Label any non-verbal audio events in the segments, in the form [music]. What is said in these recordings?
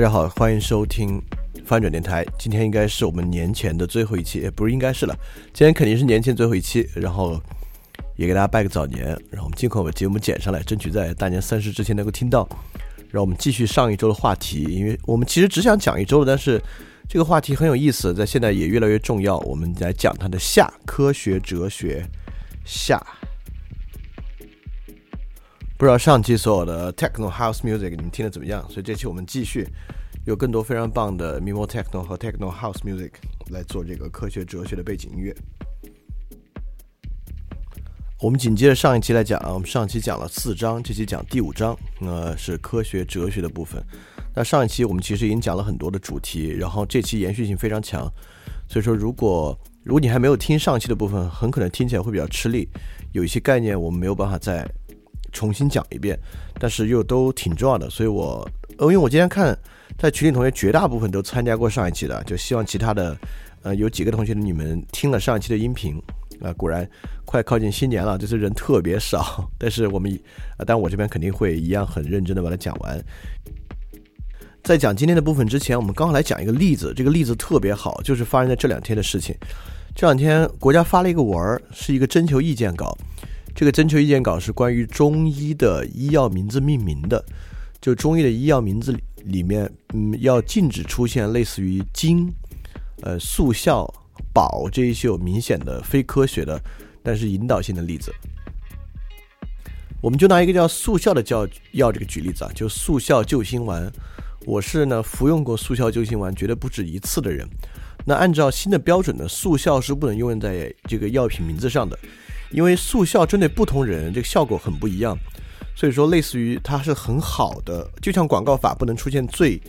大家好，欢迎收听翻转电台。今天应该是我们年前的最后一期，也不是应该是了，今天肯定是年前最后一期。然后也给大家拜个早年，然后我们尽快把节目剪上来，争取在大年三十之前能够听到。让我们继续上一周的话题，因为我们其实只想讲一周的，但是这个话题很有意思，在现在也越来越重要。我们来讲它的下科学哲学下。不知道上期所有的 techno house music 你们听的怎么样？所以这期我们继续有更多非常棒的 mimo techno 和 techno house music 来做这个科学哲学的背景音乐。我们紧接着上一期来讲，我们上期讲了四章，这期讲第五章，呃，是科学哲学的部分。那上一期我们其实已经讲了很多的主题，然后这期延续性非常强，所以说如果如果你还没有听上期的部分，很可能听起来会比较吃力，有一些概念我们没有办法再。重新讲一遍，但是又都挺重要的，所以我，呃，因为我今天看在群里同学绝大部分都参加过上一期的，就希望其他的，呃，有几个同学你们听了上一期的音频，啊，果然快靠近新年了，就是人特别少，但是我们，呃，但我这边肯定会一样很认真的把它讲完。在讲今天的部分之前，我们刚好来讲一个例子，这个例子特别好，就是发生在这两天的事情。这两天国家发了一个文儿，是一个征求意见稿。这个征求意见稿是关于中医的医药名字命名的，就中医的医药名字里面，嗯，要禁止出现类似于金、呃速效、宝这一些有明显的非科学的，但是引导性的例子。我们就拿一个叫速效的叫药这个举例子啊，就速效救心丸。我是呢服用过速效救心丸绝对不止一次的人。那按照新的标准呢，速效是不能用在这个药品名字上的。因为速效针对不同人，这个效果很不一样，所以说类似于它是很好的，就像广告法不能出现最，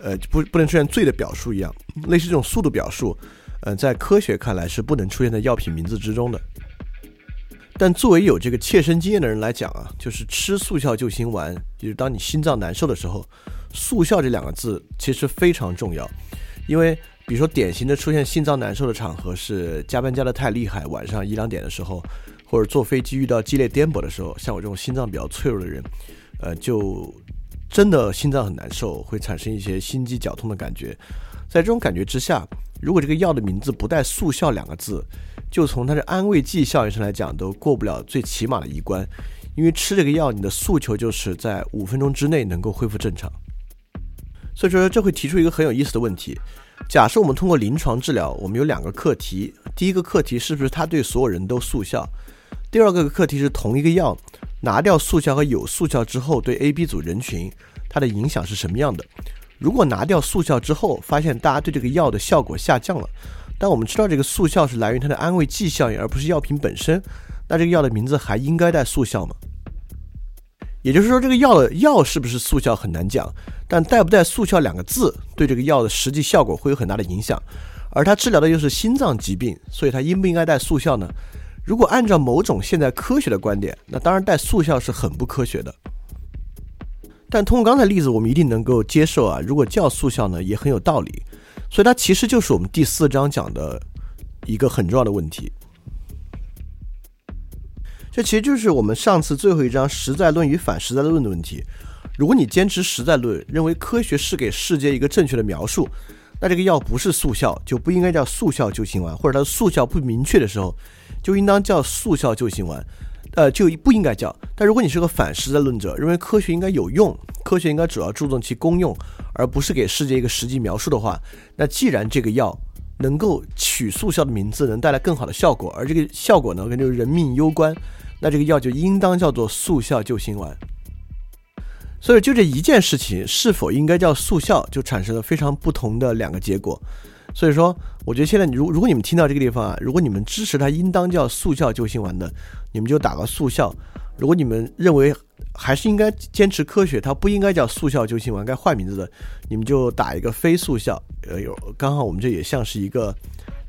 呃不不能出现最的表述一样，类似这种速度表述，呃在科学看来是不能出现在药品名字之中的。但作为有这个切身经验的人来讲啊，就是吃速效救心丸，就是当你心脏难受的时候，速效这两个字其实非常重要，因为。比如说，典型的出现心脏难受的场合是加班加的太厉害，晚上一两点的时候，或者坐飞机遇到激烈颠簸的时候，像我这种心脏比较脆弱的人，呃，就真的心脏很难受，会产生一些心肌绞痛的感觉。在这种感觉之下，如果这个药的名字不带速效两个字，就从它的安慰剂效应上来讲，都过不了最起码的一关。因为吃这个药，你的诉求就是在五分钟之内能够恢复正常。所以说，这会提出一个很有意思的问题。假设我们通过临床治疗，我们有两个课题。第一个课题是不是它对所有人都速效？第二个课题是同一个药拿掉速效和有速效之后，对 A、B 组人群它的影响是什么样的？如果拿掉速效之后，发现大家对这个药的效果下降了，但我们知道这个速效是来源于它的安慰剂效应，而不是药品本身，那这个药的名字还应该带速效吗？也就是说，这个药的药是不是速效很难讲，但带不带速效两个字，对这个药的实际效果会有很大的影响。而它治疗的又是心脏疾病，所以它应不应该带速效呢？如果按照某种现在科学的观点，那当然带速效是很不科学的。但通过刚才例子，我们一定能够接受啊。如果叫速效呢，也很有道理。所以它其实就是我们第四章讲的一个很重要的问题。这其实就是我们上次最后一章实在论与反实在论的问题。如果你坚持实在论，认为科学是给世界一个正确的描述，那这个药不是速效，就不应该叫速效救心丸，或者它的速效不明确的时候，就应当叫速效救心丸。呃，就不应该叫。但如果你是个反实在论者，认为科学应该有用，科学应该主要注重其功用，而不是给世界一个实际描述的话，那既然这个药能够取速效的名字，能带来更好的效果，而这个效果呢跟这个人命攸关，那这个药就应当叫做速效救心丸。所以就这一件事情是否应该叫速效，就产生了非常不同的两个结果。所以说，我觉得现在如如果你们听到这个地方啊，如果你们支持它应当叫速效救心丸的，你们就打个速效；如果你们认为还是应该坚持科学，它不应该叫速效救心丸，该换名字的，你们就打一个非速效。呃，有刚好我们这也像是一个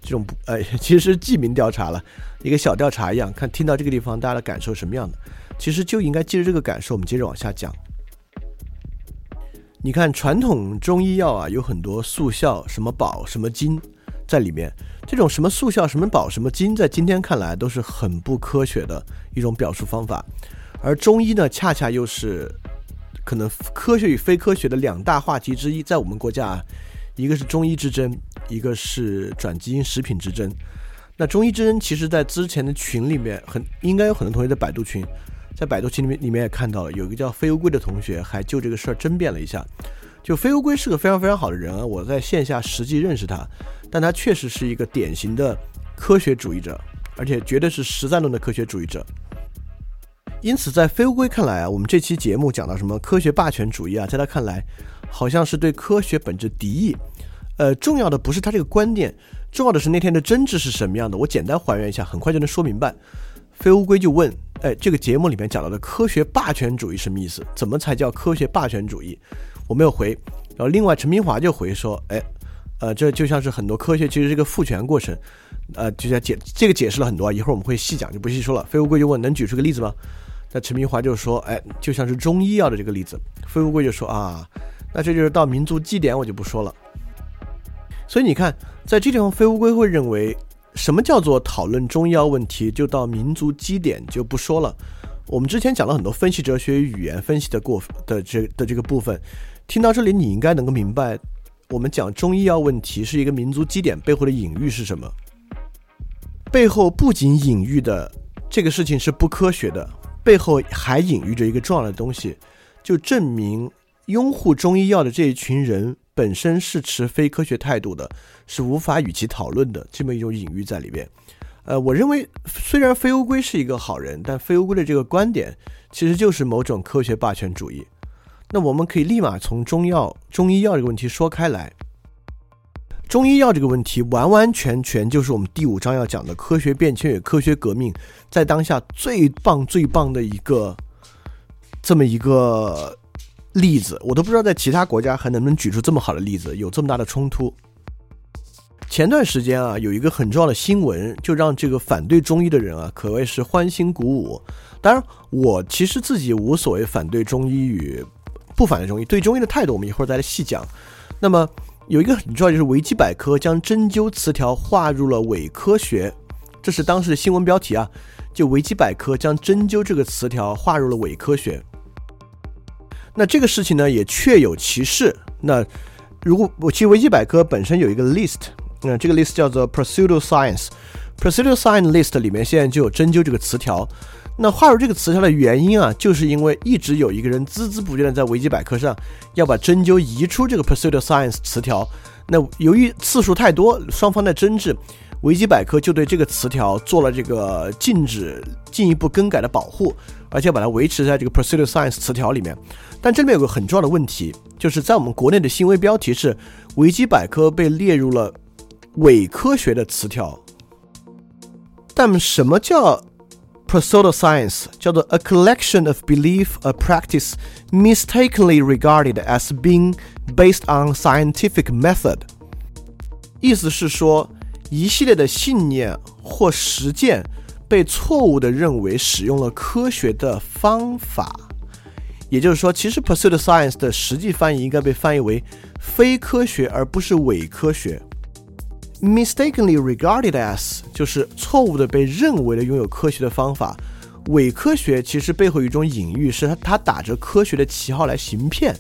这种呃，其实记名调查了一个小调查一样，看听到这个地方大家的感受什么样的，其实就应该记着这个感受，我们接着往下讲。你看传统中医药啊，有很多速效什么保什么金在里面。这种什么速效什么保什么金，在今天看来都是很不科学的一种表述方法。而中医呢，恰恰又是可能科学与非科学的两大话题之一。在我们国家，一个是中医之争，一个是转基因食品之争。那中医之恩，其实在之前的群里面，很应该有很多同学在百度群。在百度群里面，里面也看到了有一个叫飞乌龟的同学，还就这个事儿争辩了一下。就飞乌龟是个非常非常好的人啊，我在线下实际认识他，但他确实是一个典型的科学主义者，而且绝对是实在论的科学主义者。因此，在飞乌龟看来啊，我们这期节目讲到什么科学霸权主义啊，在他看来，好像是对科学本质敌意。呃，重要的不是他这个观点，重要的是那天的争执是什么样的。我简单还原一下，很快就能说明白。飞乌龟就问。哎，这个节目里面讲到的科学霸权主义什么意思？怎么才叫科学霸权主义？我没有回。然后另外陈明华就回说，哎，呃，这就像是很多科学其实是个父权过程，呃，就像解这个解释了很多啊，一会儿我们会细讲，就不细说了。飞乌龟就问，能举出个例子吗？那陈明华就说，哎，就像是中医药的这个例子。飞乌龟就说啊，那这就是到民族基点，我就不说了。所以你看，在这地方，飞乌龟会认为。什么叫做讨论中医药问题就到民族基点就不说了。我们之前讲了很多分析哲学与语言分析的过的这的这个部分，听到这里你应该能够明白，我们讲中医药问题是一个民族基点背后的隐喻是什么。背后不仅隐喻的这个事情是不科学的，背后还隐喻着一个重要的东西，就证明拥护中医药的这一群人。本身是持非科学态度的，是无法与其讨论的这么一种隐喻在里边。呃，我认为虽然非乌龟是一个好人，但非乌龟的这个观点其实就是某种科学霸权主义。那我们可以立马从中药、中医药这个问题说开来。中医药这个问题完完全全就是我们第五章要讲的科学变迁与科学革命在当下最棒最棒的一个这么一个。例子我都不知道，在其他国家还能不能举出这么好的例子？有这么大的冲突。前段时间啊，有一个很重要的新闻，就让这个反对中医的人啊，可谓是欢欣鼓舞。当然，我其实自己无所谓反对中医与不反对中医，对中医的态度我们一会儿再来细讲。那么有一个很重要，就是维基百科将针灸词条划入了伪科学，这是当时的新闻标题啊。就维基百科将针灸这个词条划入了伪科学。那这个事情呢，也确有其事。那如果我其实维基百科本身有一个 list，那这个 list 叫做 pseudo science，pseudo science list 里面现在就有针灸这个词条。那划入这个词条的原因啊，就是因为一直有一个人孜孜不倦的在维基百科上要把针灸移出这个 pseudo science 词条。那由于次数太多，双方在争执，维基百科就对这个词条做了这个禁止进一步更改的保护，而且把它维持在这个 pseudo science 词条里面。但这里面有个很重要的问题，就是在我们国内的新闻标题是维基百科被列入了伪科学的词条。但什么叫 pseudoscience？叫做 a collection of belief a practice mistakenly regarded as being based on scientific method。意思是说，一系列的信念或实践被错误的认为使用了科学的方法。也就是说，其实 pursuit science 的实际翻译应该被翻译为非科学，而不是伪科学。mistakenly regarded as 就是错误的被认为了拥有科学的方法。伪科学其实背后有一种隐喻是，他他打着科学的旗号来行骗，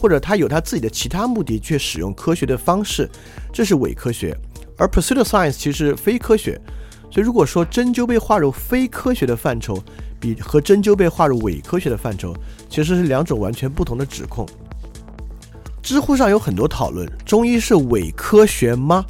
或者他有他自己的其他目的，却使用科学的方式，这是伪科学。而 pursuit science 其实非科学。所以如果说针灸被划入非科学的范畴，比和针灸被划入伪科学的范畴，其实是两种完全不同的指控。知乎上有很多讨论，中医是伪科学吗？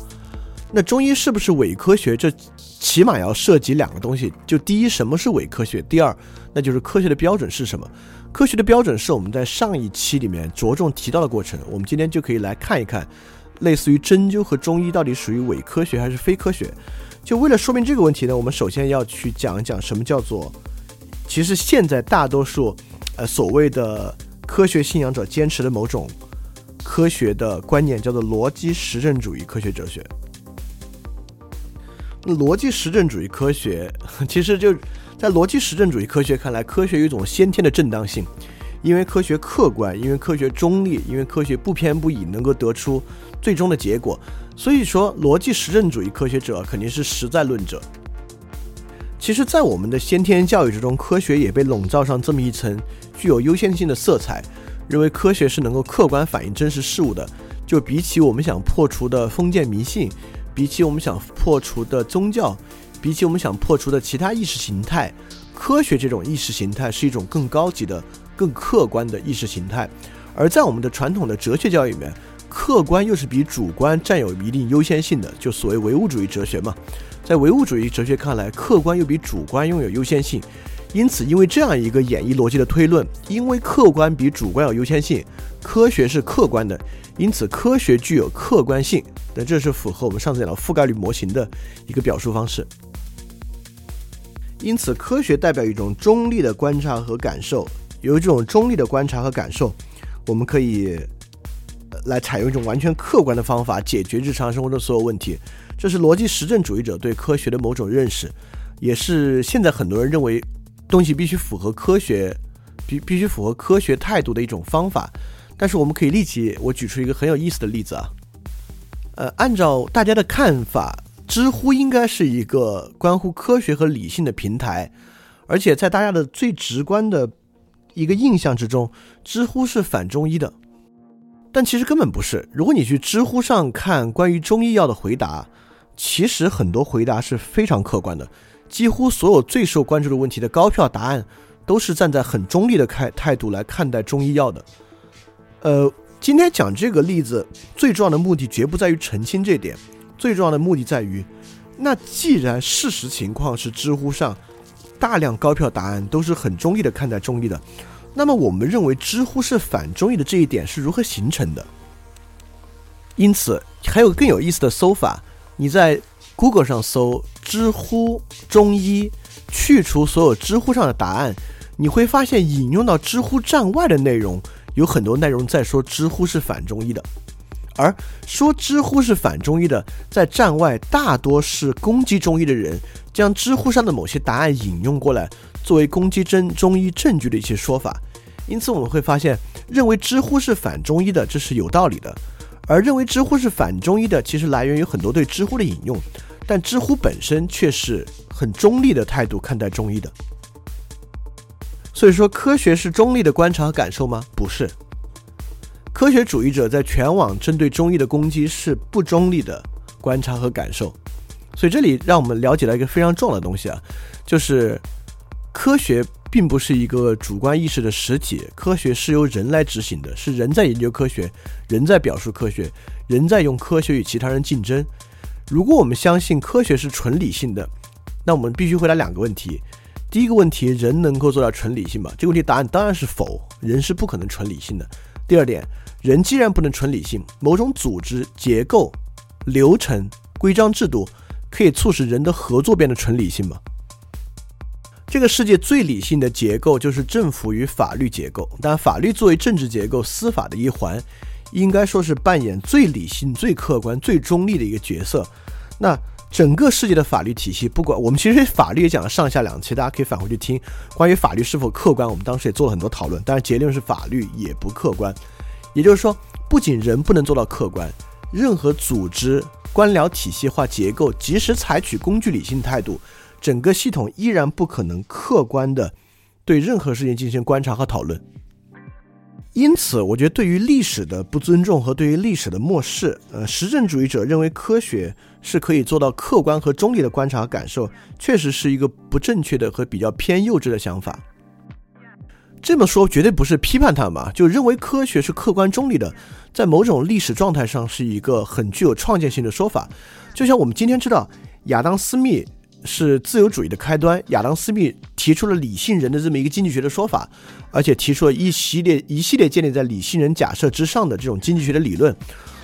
那中医是不是伪科学？这起码要涉及两个东西，就第一，什么是伪科学？第二，那就是科学的标准是什么？科学的标准是我们在上一期里面着重提到的过程，我们今天就可以来看一看，类似于针灸和中医到底属于伪科学还是非科学？就为了说明这个问题呢，我们首先要去讲一讲什么叫做，其实现在大多数，呃，所谓的科学信仰者坚持的某种科学的观念，叫做逻辑实证主义科学哲学。逻辑实证主义科学，其实就在逻辑实证主义科学看来，科学有一种先天的正当性，因为科学客观，因为科学中立，因为科学不偏不倚，能够得出最终的结果。所以说，逻辑实证主义科学者肯定是实在论者。其实，在我们的先天教育之中，科学也被笼罩上这么一层具有优先性的色彩，认为科学是能够客观反映真实事物的。就比起我们想破除的封建迷信。比起我们想破除的宗教，比起我们想破除的其他意识形态，科学这种意识形态是一种更高级的、更客观的意识形态。而在我们的传统的哲学教育里面，客观又是比主观占有一定优先性的，就所谓唯物主义哲学嘛。在唯物主义哲学看来，客观又比主观拥有优先性。因此，因为这样一个演绎逻辑的推论，因为客观比主观有优先性，科学是客观的。因此，科学具有客观性，那这是符合我们上次讲的覆盖率模型的一个表述方式。因此，科学代表一种中立的观察和感受，有这种中立的观察和感受，我们可以来采用一种完全客观的方法解决日常生活中所有问题。这是逻辑实证主义者对科学的某种认识，也是现在很多人认为东西必须符合科学，必必须符合科学态度的一种方法。但是我们可以立即，我举出一个很有意思的例子啊，呃，按照大家的看法，知乎应该是一个关乎科学和理性的平台，而且在大家的最直观的一个印象之中，知乎是反中医的，但其实根本不是。如果你去知乎上看关于中医药的回答，其实很多回答是非常客观的，几乎所有最受关注的问题的高票答案，都是站在很中立的开态度来看待中医药的。呃，今天讲这个例子最重要的目的绝不在于澄清这点，最重要的目的在于，那既然事实情况是知乎上大量高票答案都是很中立的看待中医的，那么我们认为知乎是反中医的这一点是如何形成的？因此，还有更有意思的搜法，你在 Google 上搜知乎中医，去除所有知乎上的答案，你会发现引用到知乎站外的内容。有很多内容在说知乎是反中医的，而说知乎是反中医的，在站外大多是攻击中医的人，将知乎上的某些答案引用过来，作为攻击真中医证据的一些说法。因此，我们会发现，认为知乎是反中医的，这是有道理的；而认为知乎是反中医的，其实来源于很多对知乎的引用，但知乎本身却是很中立的态度看待中医的。所以说，科学是中立的观察和感受吗？不是。科学主义者在全网针对中医的攻击是不中立的观察和感受。所以这里让我们了解到一个非常重要的东西啊，就是科学并不是一个主观意识的实体，科学是由人来执行的，是人在研究科学，人在表述科学，人在用科学与其他人竞争。如果我们相信科学是纯理性的，那我们必须回答两个问题。第一个问题，人能够做到纯理性吗？这个问题答案当然是否，人是不可能纯理性的。第二点，人既然不能纯理性，某种组织结构、流程、规章制度可以促使人的合作变得纯理性吗？这个世界最理性的结构就是政府与法律结构，但法律作为政治结构、司法的一环，应该说是扮演最理性、最客观、最中立的一个角色。那。整个世界的法律体系，不管我们其实法律也讲了上下两期，大家可以返回去听。关于法律是否客观，我们当时也做了很多讨论，但是结论是法律也不客观。也就是说，不仅人不能做到客观，任何组织、官僚体系化结构，即使采取工具理性态度，整个系统依然不可能客观的对任何事情进行观察和讨论。因此，我觉得对于历史的不尊重和对于历史的漠视，呃，实证主义者认为科学是可以做到客观和中立的观察和感受，确实是一个不正确的和比较偏幼稚的想法。这么说绝对不是批判他们，就认为科学是客观中立的，在某种历史状态上是一个很具有创建性的说法。就像我们今天知道，亚当·斯密是自由主义的开端，亚当·斯密提出了理性人的这么一个经济学的说法，而且提出了一系列一系列建立在理性人假设之上的这种经济学的理论。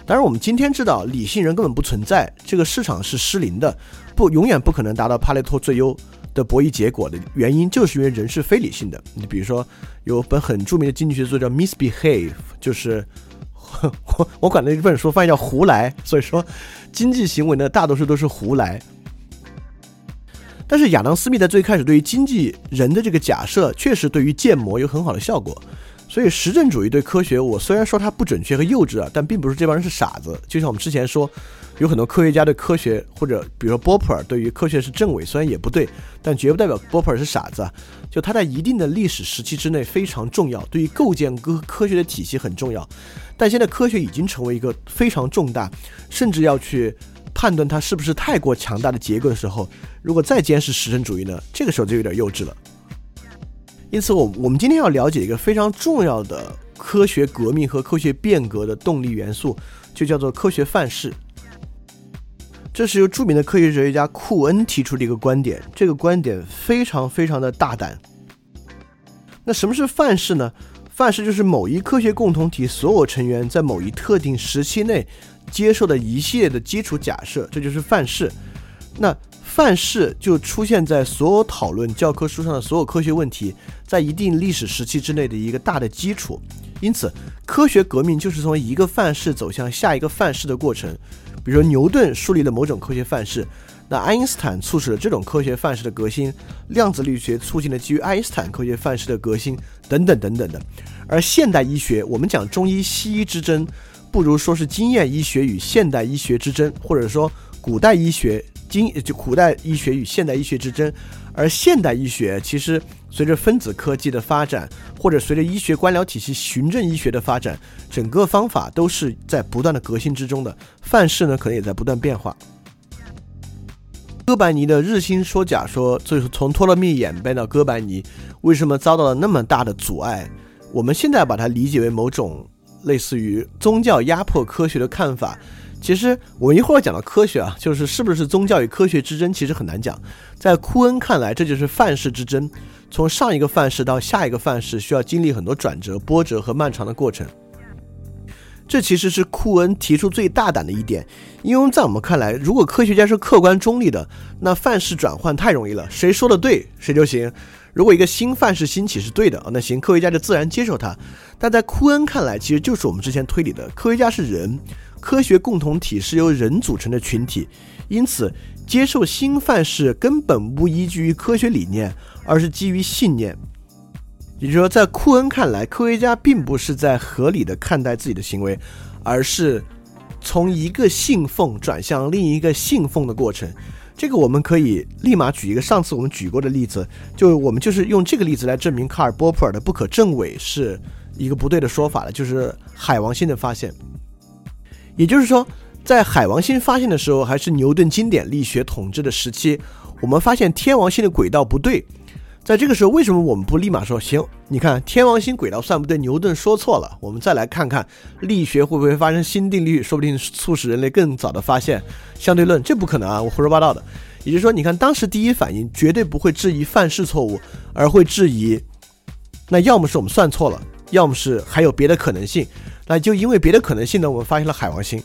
当然，我们今天知道理性人根本不存在，这个市场是失灵的，不永远不可能达到帕累托最优。的博弈结果的原因，就是因为人是非理性的。你比如说，有本很著名的经济学作叫 Misbehave，就是 [laughs] 我我管那本书翻译叫胡来。所以说，经济行为呢，大多数都是胡来。但是亚当斯密在最开始对于经济人的这个假设，确实对于建模有很好的效果。所以实证主义对科学，我虽然说它不准确和幼稚啊，但并不是这帮人是傻子。就像我们之前说。有很多科学家对科学，或者比如说波普尔对于科学是正伪，虽然也不对，但绝不代表波普尔是傻子啊。就他在一定的历史时期之内非常重要，对于构建科科学的体系很重要。但现在科学已经成为一个非常重大，甚至要去判断它是不是太过强大的结构的时候，如果再监视实证主义呢？这个时候就有点幼稚了。因此，我我们今天要了解一个非常重要的科学革命和科学变革的动力元素，就叫做科学范式。这是由著名的科学哲学家库恩提出的一个观点，这个观点非常非常的大胆。那什么是范式呢？范式就是某一科学共同体所有成员在某一特定时期内接受的一系列的基础假设，这就是范式。那范式就出现在所有讨论教科书上的所有科学问题，在一定历史时期之内的一个大的基础。因此，科学革命就是从一个范式走向下一个范式的过程。比如说，牛顿树立了某种科学范式，那爱因斯坦促使了这种科学范式的革新，量子力学促进了基于爱因斯坦科学范式的革新，等等等等的。而现代医学，我们讲中医西医之争，不如说是经验医学与现代医学之争，或者说古代医学经就古代医学与现代医学之争。而现代医学其实随着分子科技的发展，或者随着医学官僚体系、循证医学的发展，整个方法都是在不断的革新之中的。范式呢，可能也在不断变化。哥白尼的日心说假说，就是从托勒密演变到哥白尼，为什么遭到了那么大的阻碍？我们现在把它理解为某种类似于宗教压迫科学的看法。其实我们一会儿要讲到科学啊，就是是不是宗教与科学之争，其实很难讲。在库恩看来，这就是范式之争，从上一个范式到下一个范式，需要经历很多转折、波折和漫长的过程。这其实是库恩提出最大胆的一点，因为在我们看来，如果科学家是客观中立的，那范式转换太容易了，谁说的对谁就行。如果一个新范式兴起是对的啊，那行，科学家就自然接受它。但在库恩看来，其实就是我们之前推理的，科学家是人。科学共同体是由人组成的群体，因此接受新范式根本不依据于科学理念，而是基于信念。也就是说，在库恩看来，科学家并不是在合理的看待自己的行为，而是从一个信奉转向另一个信奉的过程。这个我们可以立马举一个上次我们举过的例子，就我们就是用这个例子来证明卡尔波普尔的不可证伪是一个不对的说法了，就是海王星的发现。也就是说，在海王星发现的时候，还是牛顿经典力学统治的时期，我们发现天王星的轨道不对。在这个时候，为什么我们不立马说行？你看天王星轨道算不对，牛顿说错了。我们再来看看力学会不会发生新定律，说不定促使人类更早的发现相对论。这不可能啊，我胡说八道的。也就是说，你看当时第一反应绝对不会质疑范式错误，而会质疑，那要么是我们算错了，要么是还有别的可能性。那就因为别的可能性呢，我们发现了海王星，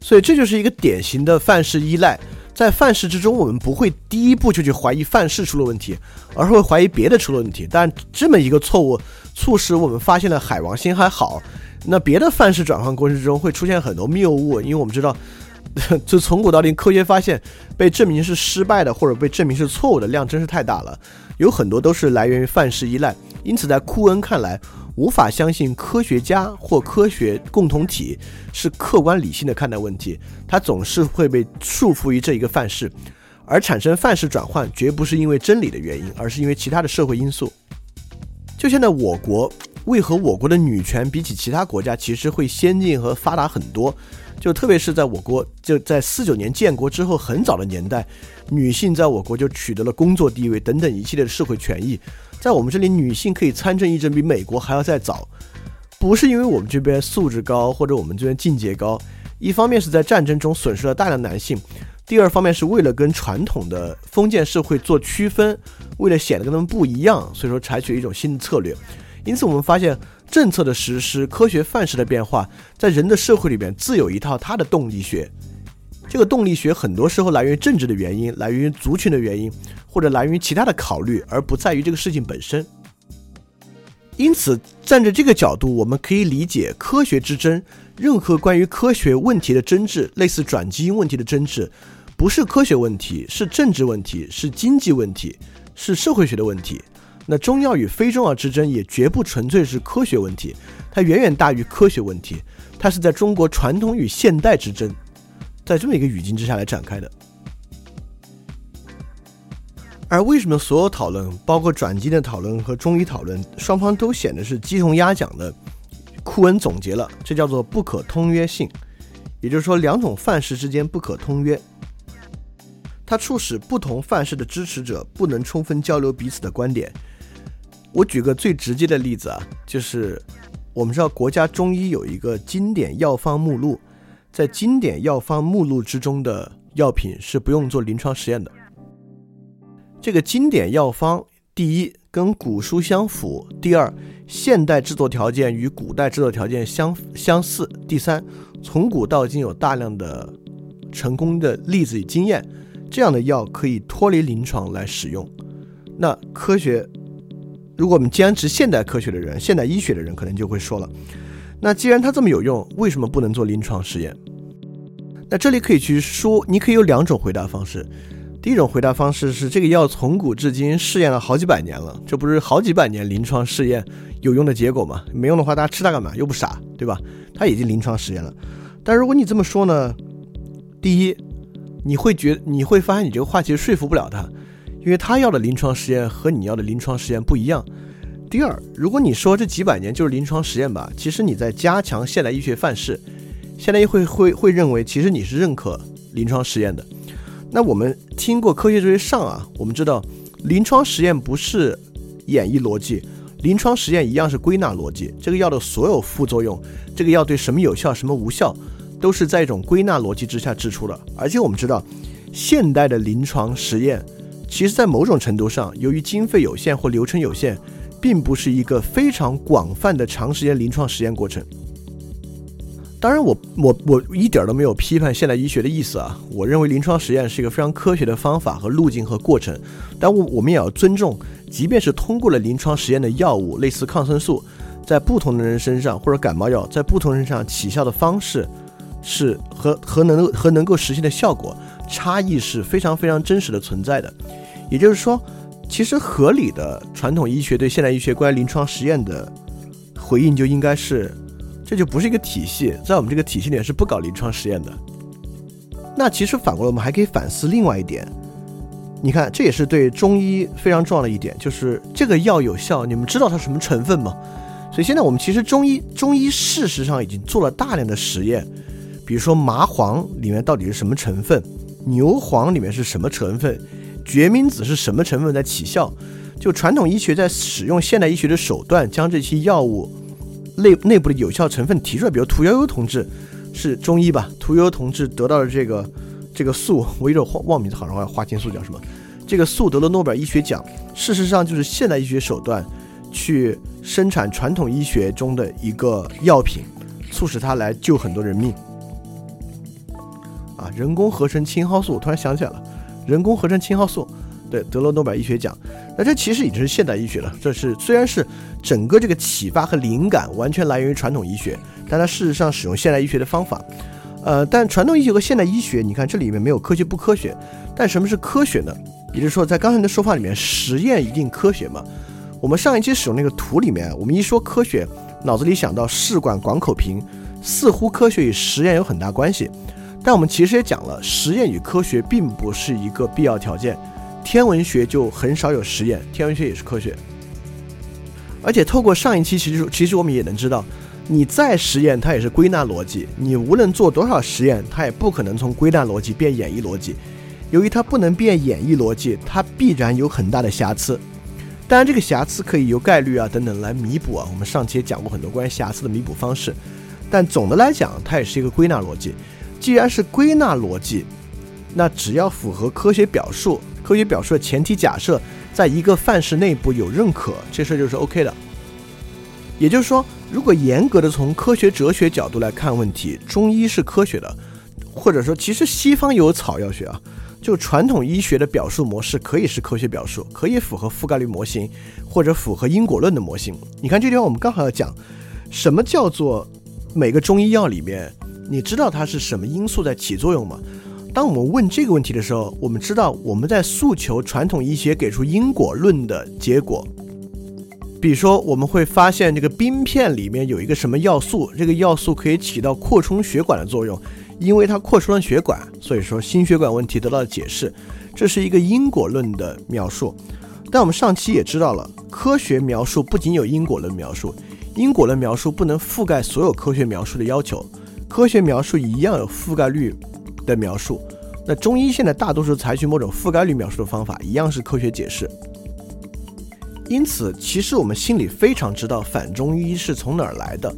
所以这就是一个典型的范式依赖。在范式之中，我们不会第一步就去怀疑范式出了问题，而会怀疑别的出了问题。但这么一个错误，促使我们发现了海王星还好。那别的范式转换过程中会出现很多谬误，因为我们知道，[laughs] 就从古到今，科学发现被证明是失败的或者被证明是错误的量真是太大了，有很多都是来源于范式依赖。因此，在库恩看来。无法相信科学家或科学共同体是客观理性的看待问题，他总是会被束缚于这一个范式，而产生范式转换绝不是因为真理的原因，而是因为其他的社会因素。就现在我国为何我国的女权比起其他国家其实会先进和发达很多？就特别是在我国，就在四九年建国之后很早的年代，女性在我国就取得了工作地位等等一系列的社会权益。在我们这里，女性可以参政议政比美国还要再早，不是因为我们这边素质高或者我们这边境界高，一方面是在战争中损失了大量男性，第二方面是为了跟传统的封建社会做区分，为了显得跟他们不一样，所以说采取一种新的策略。因此，我们发现政策的实施、科学范式的变化，在人的社会里边自有一套它的动力学。这个动力学很多时候来源于政治的原因，来源于族群的原因，或者来源于其他的考虑，而不在于这个事情本身。因此，站在这个角度，我们可以理解科学之争。任何关于科学问题的争执，类似转基因问题的争执，不是科学问题，是政治问题，是经济问题，是社会学的问题。那中药与非中药之争也绝不纯粹是科学问题，它远远大于科学问题，它是在中国传统与现代之争，在这么一个语境之下来展开的。而为什么所有讨论，包括转基因的讨论和中医讨论，双方都显得是鸡同鸭讲的？库恩总结了，这叫做不可通约性，也就是说，两种范式之间不可通约。它促使不同范式的支持者不能充分交流彼此的观点。我举个最直接的例子啊，就是我们知道国家中医有一个经典药方目录，在经典药方目录之中的药品是不用做临床实验的。这个经典药方，第一跟古书相符，第二现代制作条件与古代制作条件相相似，第三从古到今有大量的成功的例子与经验，这样的药可以脱离临床来使用。那科学。如果我们坚持现代科学的人、现代医学的人，可能就会说了：那既然它这么有用，为什么不能做临床实验？那这里可以去说，你可以有两种回答方式。第一种回答方式是，这个药从古至今试验了好几百年了，这不是好几百年临床试验有用的结果吗？没用的话，大家吃它干嘛？又不傻，对吧？它已经临床实验了。但如果你这么说呢？第一，你会觉你会发现你这个话其实说服不了他。因为他要的临床实验和你要的临床实验不一样。第二，如果你说这几百年就是临床实验吧，其实你在加强现代医学范式，现代医会会会认为其实你是认可临床实验的。那我们听过科学哲学上啊，我们知道临床实验不是演绎逻辑，临床实验一样是归纳逻辑。这个药的所有副作用，这个药对什么有效，什么无效，都是在一种归纳逻辑之下制出的。而且我们知道，现代的临床实验。其实，在某种程度上，由于经费有限或流程有限，并不是一个非常广泛的长时间临床实验过程。当然，我我我一点都没有批判现代医学的意思啊。我认为临床实验是一个非常科学的方法和路径和过程。但我我们也要尊重，即便是通过了临床实验的药物，类似抗生素，在不同的人身上或者感冒药在不同人身上起效的方式，是和和能和能够实现的效果差异是非常非常真实的存在的。也就是说，其实合理的传统医学对现代医学关于临床实验的回应就应该是，这就不是一个体系，在我们这个体系里是不搞临床实验的。那其实反过来，我们还可以反思另外一点，你看，这也是对中医非常重要的一点，就是这个药有效，你们知道它什么成分吗？所以现在我们其实中医中医事实上已经做了大量的实验，比如说麻黄里面到底是什么成分，牛黄里面是什么成分。决明子是什么成分在起效？就传统医学在使用现代医学的手段，将这些药物内内部的有效成分提出来。比如屠呦呦同志是中医吧？屠呦呦同志得到了这个这个素，我有点忘名字，好像花青素叫什么？这个素得了诺贝尔医学奖。事实上，就是现代医学手段去生产传统医学中的一个药品，促使它来救很多人命。啊，人工合成青蒿素，我突然想起来了。人工合成青蒿素，对，得了诺贝尔医学奖。那这其实已经是现代医学了。这是虽然是整个这个启发和灵感完全来源于传统医学，但它事实上使用现代医学的方法。呃，但传统医学和现代医学，你看这里面没有科学不科学。但什么是科学呢？也就是说，在刚才的说法里面，实验一定科学嘛？我们上一期使用那个图里面，我们一说科学，脑子里想到试管广口瓶，似乎科学与实验有很大关系。但我们其实也讲了，实验与科学并不是一个必要条件。天文学就很少有实验，天文学也是科学。而且透过上一期，其实其实我们也能知道，你再实验它也是归纳逻辑，你无论做多少实验，它也不可能从归纳逻辑变演绎逻辑。由于它不能变演绎逻辑，它必然有很大的瑕疵。当然，这个瑕疵可以由概率啊等等来弥补啊。我们上期也讲过很多关于瑕疵的弥补方式。但总的来讲，它也是一个归纳逻辑。既然是归纳逻辑，那只要符合科学表述，科学表述的前提假设，在一个范式内部有认可，这事儿就是 OK 的。也就是说，如果严格的从科学哲学角度来看问题，中医是科学的，或者说，其实西方有草药学啊。就传统医学的表述模式可以是科学表述，可以符合覆盖率模型或者符合因果论的模型。你看这地方，我们刚好要讲什么叫做每个中医药里面，你知道它是什么因素在起作用吗？当我们问这个问题的时候，我们知道我们在诉求传统医学给出因果论的结果。比如说，我们会发现这个冰片里面有一个什么要素，这个要素可以起到扩充血管的作用。因为它扩充了血管，所以说心血管问题得到了解释，这是一个因果论的描述。但我们上期也知道了，科学描述不仅有因果论描述，因果论描述不能覆盖所有科学描述的要求，科学描述一样有覆盖率的描述。那中医现在大多数采取某种覆盖率描述的方法，一样是科学解释。因此，其实我们心里非常知道反中医是从哪儿来的。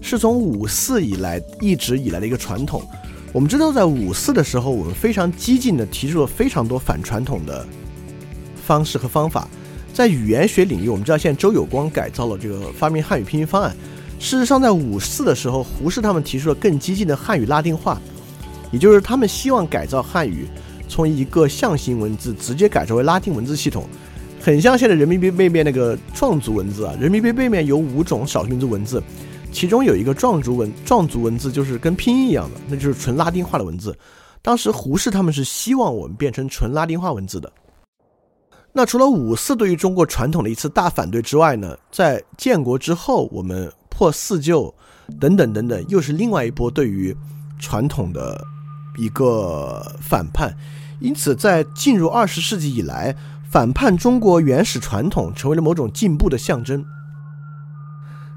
是从五四以来一直以来的一个传统。我们知道，在五四的时候，我们非常激进地提出了非常多反传统的方式和方法。在语言学领域，我们知道现在周有光改造了这个发明汉语拼音方案。事实上，在五四的时候，胡适他们提出了更激进的汉语拉丁化，也就是他们希望改造汉语，从一个象形文字直接改造为拉丁文字系统，很像现在人民币背面那个壮族文字啊。人民币背面有五种少数民族文字。其中有一个壮族文壮族文字，就是跟拼音一样的，那就是纯拉丁化的文字。当时胡适他们是希望我们变成纯拉丁化文字的。那除了五四对于中国传统的一次大反对之外呢，在建国之后，我们破四旧等等等等，又是另外一波对于传统的一个反叛。因此，在进入二十世纪以来，反叛中国原始传统成为了某种进步的象征。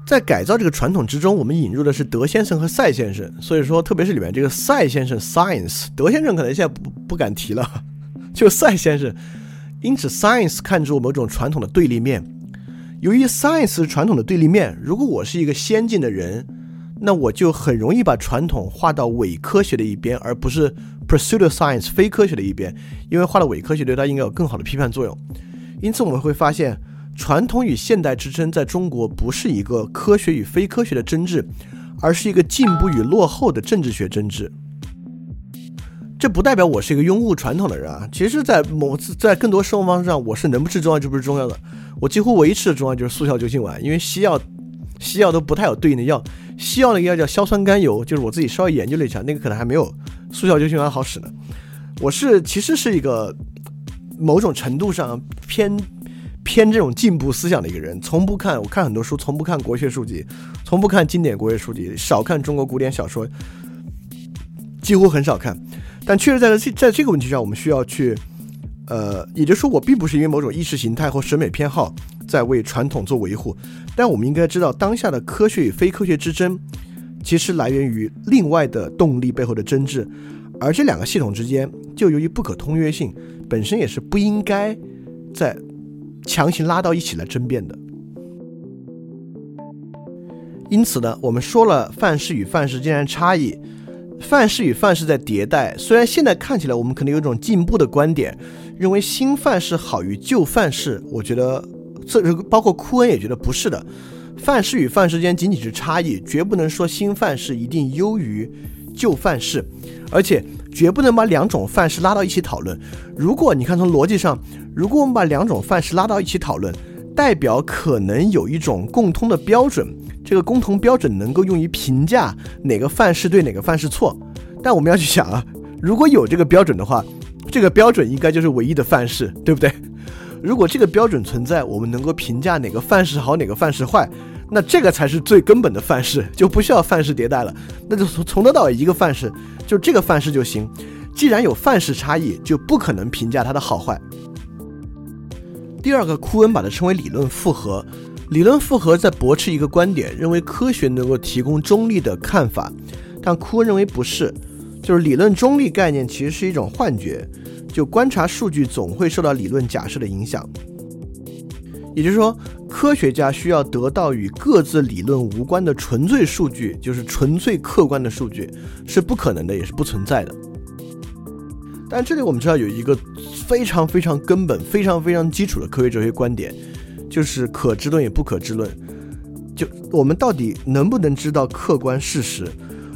在改造这个传统之中，我们引入的是德先生和赛先生。所以说，特别是里面这个赛先生 （science），德先生可能现在不不敢提了，就赛先生。因此，science 看出某种传统的对立面。由于 science 是传统的对立面，如果我是一个先进的人，那我就很容易把传统划到伪科学的一边，而不是 pseudo science 非科学的一边。因为划到伪科学对它应该有更好的批判作用。因此，我们会发现。传统与现代之争在中国不是一个科学与非科学的争执，而是一个进步与落后的政治学争执。这不代表我是一个拥护传统的人啊！其实，在某次在更多生活方式上，我是能不吃中药就不是中药的。我几乎唯一吃的中药就是速效救心丸，因为西药西药都不太有对应的药。西药那个药叫硝酸甘油，就是我自己稍微研究了一下，那个可能还没有速效救心丸好使呢。我是其实是一个某种程度上偏。偏这种进步思想的一个人，从不看我看很多书，从不看国学书籍，从不看经典国学书籍，少看中国古典小说，几乎很少看。但确实在这在这个问题上，我们需要去，呃，也就是说，我并不是因为某种意识形态或审美偏好在为传统做维护，但我们应该知道，当下的科学与非科学之争，其实来源于另外的动力背后的争执，而这两个系统之间，就由于不可通约性，本身也是不应该在。强行拉到一起来争辩的，因此呢，我们说了范式与范式之间的差异，范式与范式在迭代。虽然现在看起来我们可能有一种进步的观点，认为新范式好于旧范式，我觉得这包括库恩也觉得不是的。范式与范式之间仅仅是差异，绝不能说新范式一定优于旧范式，而且。绝不能把两种范式拉到一起讨论。如果你看从逻辑上，如果我们把两种范式拉到一起讨论，代表可能有一种共通的标准，这个共同标准能够用于评价哪个范式对哪个范式错。但我们要去想啊，如果有这个标准的话，这个标准应该就是唯一的范式，对不对？如果这个标准存在，我们能够评价哪个范式好，哪个范式坏。那这个才是最根本的范式，就不需要范式迭代了。那就从从头到尾一个范式，就这个范式就行。既然有范式差异，就不可能评价它的好坏。第二个，库恩把它称为理论复合。理论复合在驳斥一个观点，认为科学能够提供中立的看法，但库恩认为不是，就是理论中立概念其实是一种幻觉，就观察数据总会受到理论假设的影响。也就是说，科学家需要得到与各自理论无关的纯粹数据，就是纯粹客观的数据，是不可能的，也是不存在的。但这里我们知道有一个非常非常根本、非常非常基础的科学哲学观点，就是可知论与不可知论。就我们到底能不能知道客观事实？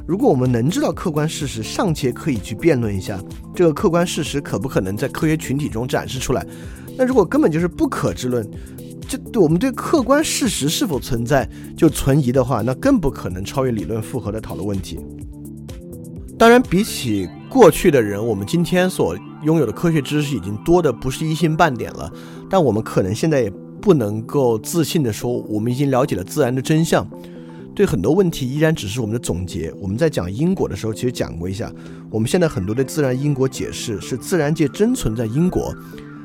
如果我们能知道客观事实，尚且可以去辩论一下这个客观事实可不可能在科学群体中展示出来。那如果根本就是不可知论，这对我们对客观事实是否存在就存疑的话，那更不可能超越理论复合的讨论问题。当然，比起过去的人，我们今天所拥有的科学知识已经多的不是一星半点了。但我们可能现在也不能够自信的说，我们已经了解了自然的真相。对很多问题依然只是我们的总结。我们在讲因果的时候，其实讲过一下，我们现在很多的自然因果解释是自然界真存在因果。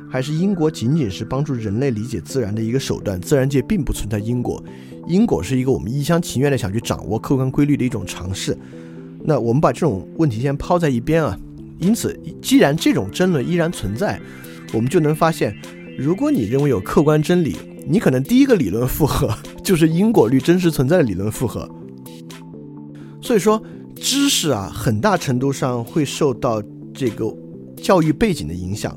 还是因果仅仅是帮助人类理解自然的一个手段，自然界并不存在因果，因果是一个我们一厢情愿的想去掌握客观规律的一种尝试。那我们把这种问题先抛在一边啊。因此，既然这种争论依然存在，我们就能发现，如果你认为有客观真理，你可能第一个理论复合 [laughs] 就是因果律真实存在的理论复合。所以说，知识啊，很大程度上会受到这个教育背景的影响。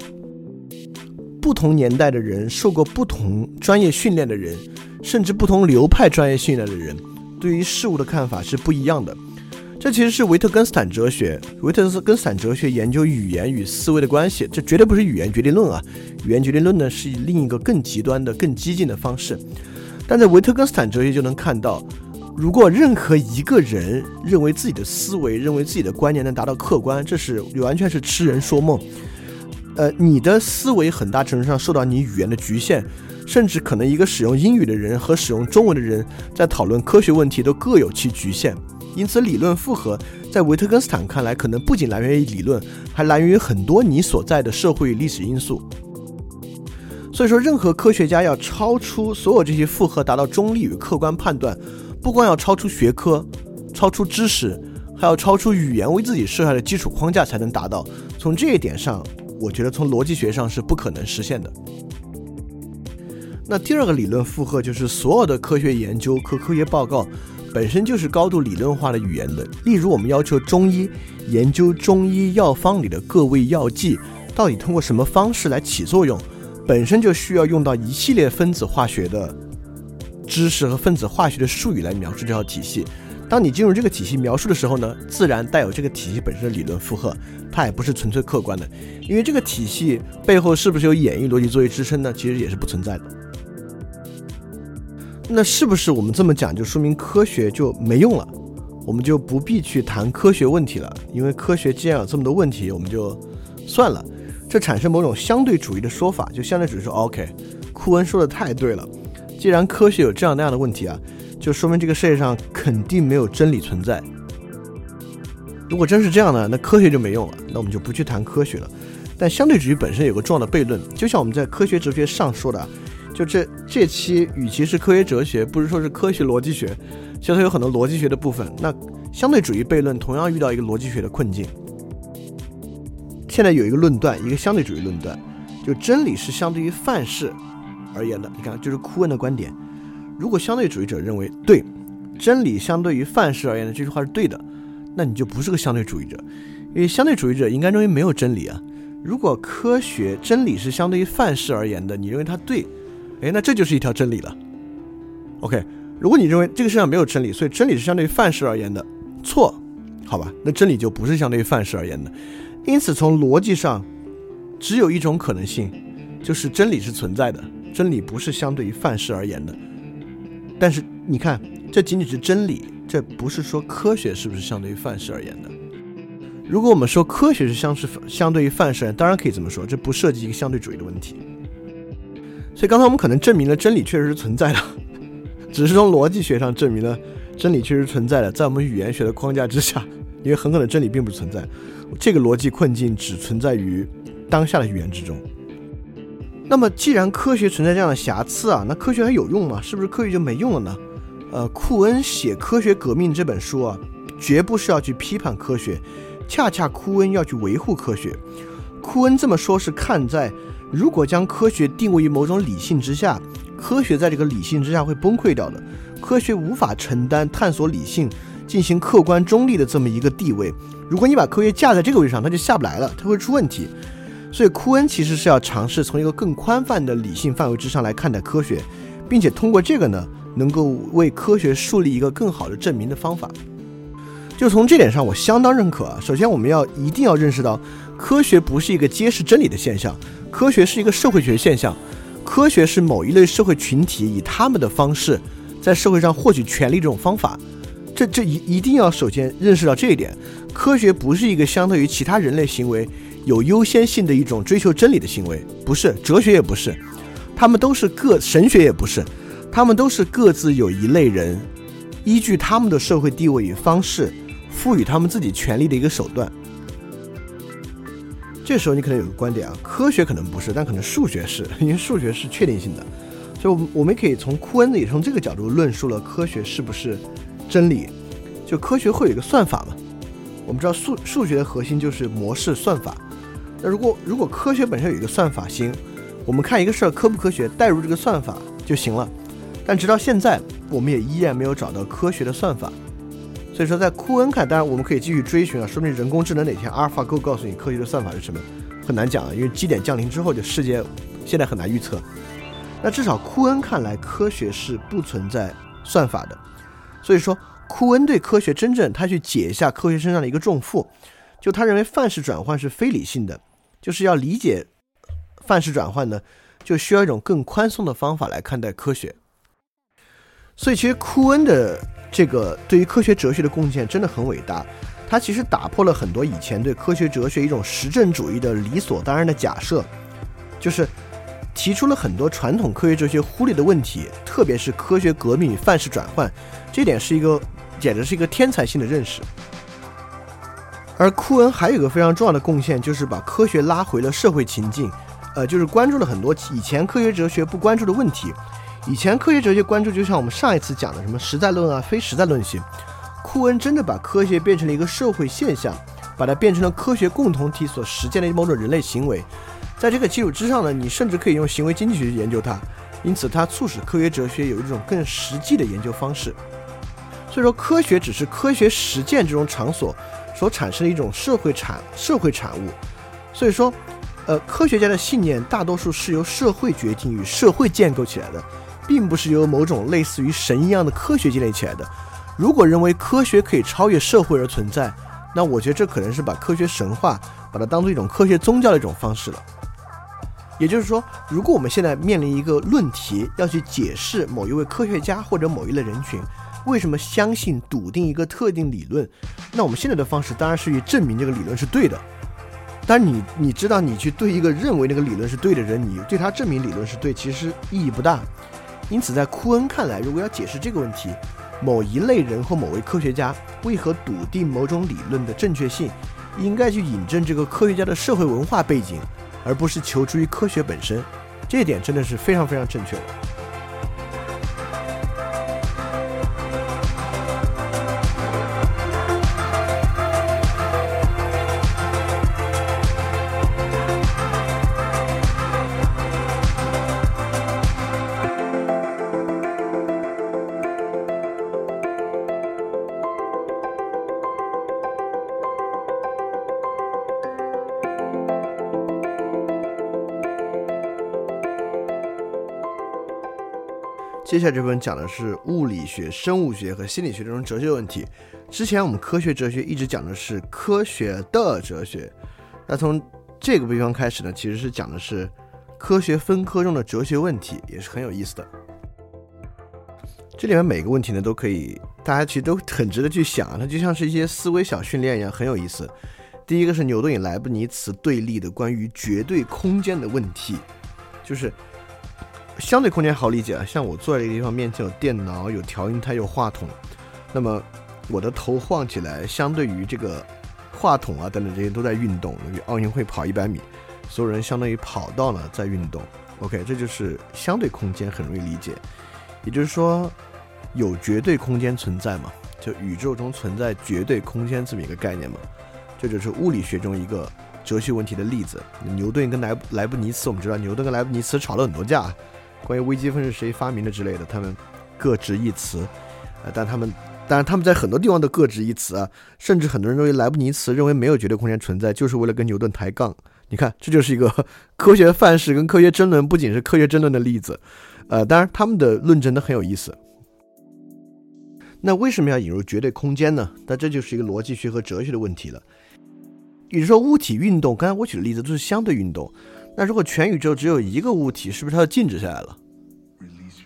不同年代的人，受过不同专业训练的人，甚至不同流派专业训练的人，对于事物的看法是不一样的。这其实是维特根斯坦哲学。维特根斯坦哲学研究语言与思维的关系，这绝对不是语言决定论啊！语言决定论呢，是另一个更极端的、更激进的方式。但在维特根斯坦哲学就能看到，如果任何一个人认为自己的思维、认为自己的观念能达到客观，这是完全是痴人说梦。呃，你的思维很大程度上受到你语言的局限，甚至可能一个使用英语的人和使用中文的人在讨论科学问题都各有其局限。因此，理论复合在维特根斯坦看来，可能不仅来源于理论，还来源于很多你所在的社会历史因素。所以说，任何科学家要超出所有这些复合，达到中立与客观判断，不光要超出学科、超出知识，还要超出语言为自己设下的基础框架才能达到。从这一点上。我觉得从逻辑学上是不可能实现的。那第二个理论负荷就是所有的科学研究和科学报告本身就是高度理论化的语言的。例如，我们要求中医研究中医药方里的各味药剂到底通过什么方式来起作用，本身就需要用到一系列分子化学的知识和分子化学的术语来描述这套体系。当你进入这个体系描述的时候呢，自然带有这个体系本身的理论负荷，它也不是纯粹客观的，因为这个体系背后是不是有演绎逻辑作为支撑呢？其实也是不存在的。那是不是我们这么讲就说明科学就没用了？我们就不必去谈科学问题了？因为科学既然有这么多问题，我们就算了。这产生某种相对主义的说法，就相对主义说，OK，库恩说的太对了，既然科学有这样那样的问题啊。就说明这个世界上肯定没有真理存在。如果真是这样呢，那科学就没用了，那我们就不去谈科学了。但相对主义本身有个重要的悖论，就像我们在科学哲学上说的，就这这期与其是科学哲学，不如说是科学逻辑学，其实它有很多逻辑学的部分。那相对主义悖论同样遇到一个逻辑学的困境。现在有一个论断，一个相对主义论断，就真理是相对于范式而言的。你看，就是库恩的观点。如果相对主义者认为对真理相对于范式而言的这句话是对的，那你就不是个相对主义者，因为相对主义者应该认为没有真理啊。如果科学真理是相对于范式而言的，你认为它对，哎，那这就是一条真理了。OK，如果你认为这个世上没有真理，所以真理是相对于范式而言的，错，好吧，那真理就不是相对于范式而言的。因此，从逻辑上，只有一种可能性，就是真理是存在的，真理不是相对于范式而言的。但是你看，这仅仅是真理，这不是说科学是不是相对于范式而言的。如果我们说科学是相是相对于范式，当然可以这么说，这不涉及一个相对主义的问题。所以刚才我们可能证明了真理确实是存在的，[laughs] 只是从逻辑学上证明了真理确实存在的，在我们语言学的框架之下，因为很可能真理并不存在。这个逻辑困境只存在于当下的语言之中。那么既然科学存在这样的瑕疵啊，那科学还有用吗？是不是科学就没用了呢？呃，库恩写《科学革命》这本书啊，绝不是要去批判科学，恰恰库恩要去维护科学。库恩这么说，是看在如果将科学定位于某种理性之下，科学在这个理性之下会崩溃掉的，科学无法承担探索理性、进行客观中立的这么一个地位。如果你把科学架在这个位置上，它就下不来了，它会出问题。所以库恩其实是要尝试从一个更宽泛的理性范围之上来看待科学，并且通过这个呢，能够为科学树立一个更好的证明的方法。就从这点上，我相当认可啊。首先，我们要一定要认识到，科学不是一个揭示真理的现象，科学是一个社会学现象，科学是某一类社会群体以他们的方式在社会上获取权利这种方法。这这一一定要首先认识到这一点，科学不是一个相对于其他人类行为。有优先性的一种追求真理的行为，不是哲学也不是，他们都是各神学也不是，他们都是各自有一类人，依据他们的社会地位与方式，赋予他们自己权利的一个手段。这时候你可能有个观点啊，科学可能不是，但可能数学是，[laughs] 因为数学是确定性的。所以我们可以从库恩的也从这个角度论述了科学是不是真理。就科学会有一个算法嘛？我们知道数数学的核心就是模式算法。那如果如果科学本身有一个算法行，我们看一个事儿科不科学，代入这个算法就行了。但直到现在，我们也依然没有找到科学的算法。所以说，在库恩看，当然我们可以继续追寻啊，说明人工智能哪天阿尔法狗告诉你科学的算法是什么，很难讲啊，因为基点降临之后，就世界现在很难预测。那至少库恩看来，科学是不存在算法的。所以说，库恩对科学真正他去解一下科学身上的一个重负，就他认为范式转换是非理性的。就是要理解范式转换呢，就需要一种更宽松的方法来看待科学。所以，其实库恩的这个对于科学哲学的贡献真的很伟大。他其实打破了很多以前对科学哲学一种实证主义的理所当然的假设，就是提出了很多传统科学哲学忽略的问题，特别是科学革命与范式转换，这点是一个简直是一个天才性的认识。而库恩还有一个非常重要的贡献，就是把科学拉回了社会情境，呃，就是关注了很多以前科学哲学不关注的问题。以前科学哲学关注，就像我们上一次讲的什么实在论啊、非实在论些。库恩真的把科学变成了一个社会现象，把它变成了科学共同体所实践的某种人类行为。在这个基础之上呢，你甚至可以用行为经济学去研究它。因此，它促使科学哲学有一种更实际的研究方式。所以说，科学只是科学实践这种场所。所产生的一种社会产社会产物，所以说，呃，科学家的信念大多数是由社会决定与社会建构起来的，并不是由某种类似于神一样的科学建立起来的。如果认为科学可以超越社会而存在，那我觉得这可能是把科学神话，把它当做一种科学宗教的一种方式了。也就是说，如果我们现在面临一个论题，要去解释某一位科学家或者某一类人群。为什么相信笃定一个特定理论？那我们现在的方式当然是去证明这个理论是对的。但你你知道，你去对一个认为那个理论是对的人，你对他证明理论是对，其实意义不大。因此，在库恩看来，如果要解释这个问题，某一类人或某位科学家为何笃定某种理论的正确性，应该去引证这个科学家的社会文化背景，而不是求助于科学本身。这一点真的是非常非常正确的。接下来这部分讲的是物理学、生物学和心理学这种哲学问题。之前我们科学哲学一直讲的是科学的哲学，那从这个地方开始呢，其实是讲的是科学分科中的哲学问题，也是很有意思的。这里面每个问题呢，都可以大家其实都很值得去想，它就像是一些思维小训练一样，很有意思。第一个是牛顿与莱布尼茨对立的关于绝对空间的问题，就是。相对空间好理解啊，像我坐在这个地方，面前有电脑、有调音台、有话筒，那么我的头晃起来，相对于这个话筒啊等等这些都在运动。因为奥运会跑一百米，所有人相当于跑道呢在运动，OK，这就是相对空间很容易理解，也就是说有绝对空间存在嘛，就宇宙中存在绝对空间这么一个概念嘛，这就是物理学中一个哲学问题的例子。牛顿跟莱莱布尼茨，我们知道牛顿跟莱布尼茨吵了很多架，关于微积分是谁发明的之类的，他们各执一词，呃，但他们。当然，他们在很多地方都各执一词啊，甚至很多人认为莱布尼茨认为没有绝对空间存在，就是为了跟牛顿抬杠。你看，这就是一个 [laughs] 科学范式跟科学争论，不仅是科学争论的例子。呃，当然他们的论证都很有意思。那为什么要引入绝对空间呢？那这就是一个逻辑学和哲学的问题了。也就是说，物体运动，刚才我举的例子都是相对运动。那如果全宇宙只有一个物体，是不是它就静止下来了？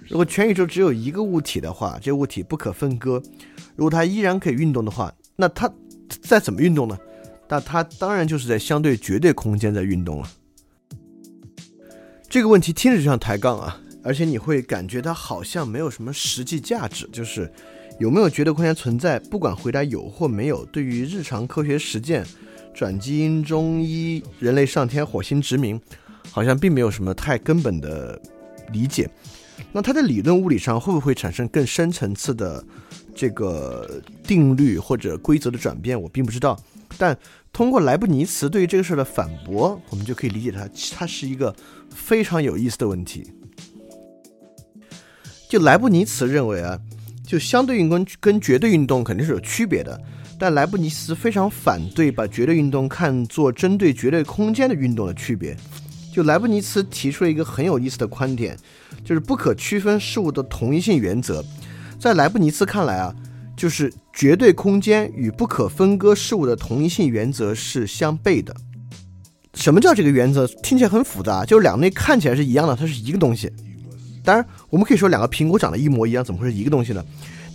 如果全宇宙只有一个物体的话，这物体不可分割。如果它依然可以运动的话，那它在怎么运动呢？那它当然就是在相对绝对空间在运动了。这个问题听着就像抬杠啊，而且你会感觉它好像没有什么实际价值。就是有没有绝对空间存在，不管回答有或没有，对于日常科学实践、转基因、中医、人类上天、火星殖民，好像并没有什么太根本的理解。那它在理论物理上会不会产生更深层次的这个定律或者规则的转变？我并不知道。但通过莱布尼茨对于这个事儿的反驳，我们就可以理解它，它是一个非常有意思的问题。就莱布尼茨认为啊，就相对运动跟绝对运动肯定是有区别的，但莱布尼茨非常反对把绝对运动看作针对绝对空间的运动的区别。就莱布尼茨提出了一个很有意思的观点。就是不可区分事物的同一性原则，在莱布尼茨看来啊，就是绝对空间与不可分割事物的同一性原则是相悖的。什么叫这个原则？听起来很复杂，就是两类看起来是一样的，它是一个东西。当然，我们可以说两个苹果长得一模一样，怎么会是一个东西呢？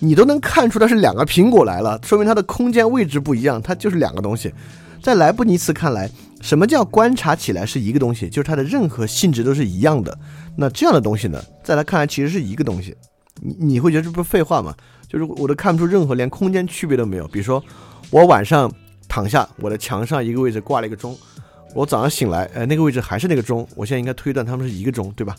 你都能看出它是两个苹果来了，说明它的空间位置不一样，它就是两个东西。在莱布尼茨看来，什么叫观察起来是一个东西？就是它的任何性质都是一样的。那这样的东西呢，在他看来其实是一个东西。你你会觉得这不是废话吗？就是我都看不出任何连空间区别都没有。比如说，我晚上躺下，我的墙上一个位置挂了一个钟，我早上醒来，哎，那个位置还是那个钟。我现在应该推断他们是一个钟，对吧？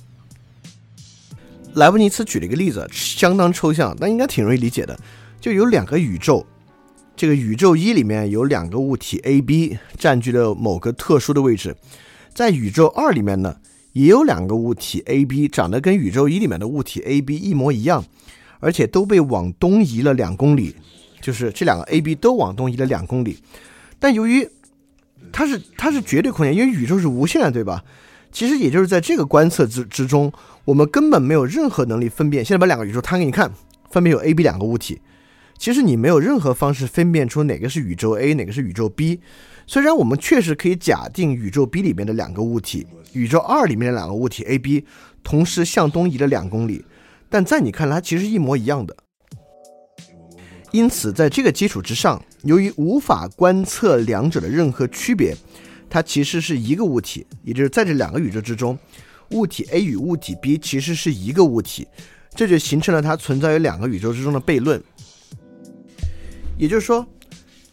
莱布尼茨举了一个例子，相当抽象，但应该挺容易理解的。就有两个宇宙，这个宇宙一里面有两个物体 A、B 占据了某个特殊的位置，在宇宙二里面呢？也有两个物体 A、B 长得跟宇宙一里面的物体 A、B 一模一样，而且都被往东移了两公里，就是这两个 A、B 都往东移了两公里。但由于它是它是绝对空间，因为宇宙是无限的，对吧？其实也就是在这个观测之之中，我们根本没有任何能力分辨。现在把两个宇宙摊给你看，分别有 A、B 两个物体，其实你没有任何方式分辨出哪个是宇宙 A，哪个是宇宙 B。虽然我们确实可以假定宇宙 B 里面的两个物体，宇宙二里面的两个物体 A、B 同时向东移了两公里，但在你看来，它其实一模一样的。因此，在这个基础之上，由于无法观测两者的任何区别，它其实是一个物体，也就是在这两个宇宙之中，物体 A 与物体 B 其实是一个物体，这就形成了它存在于两个宇宙之中的悖论。也就是说。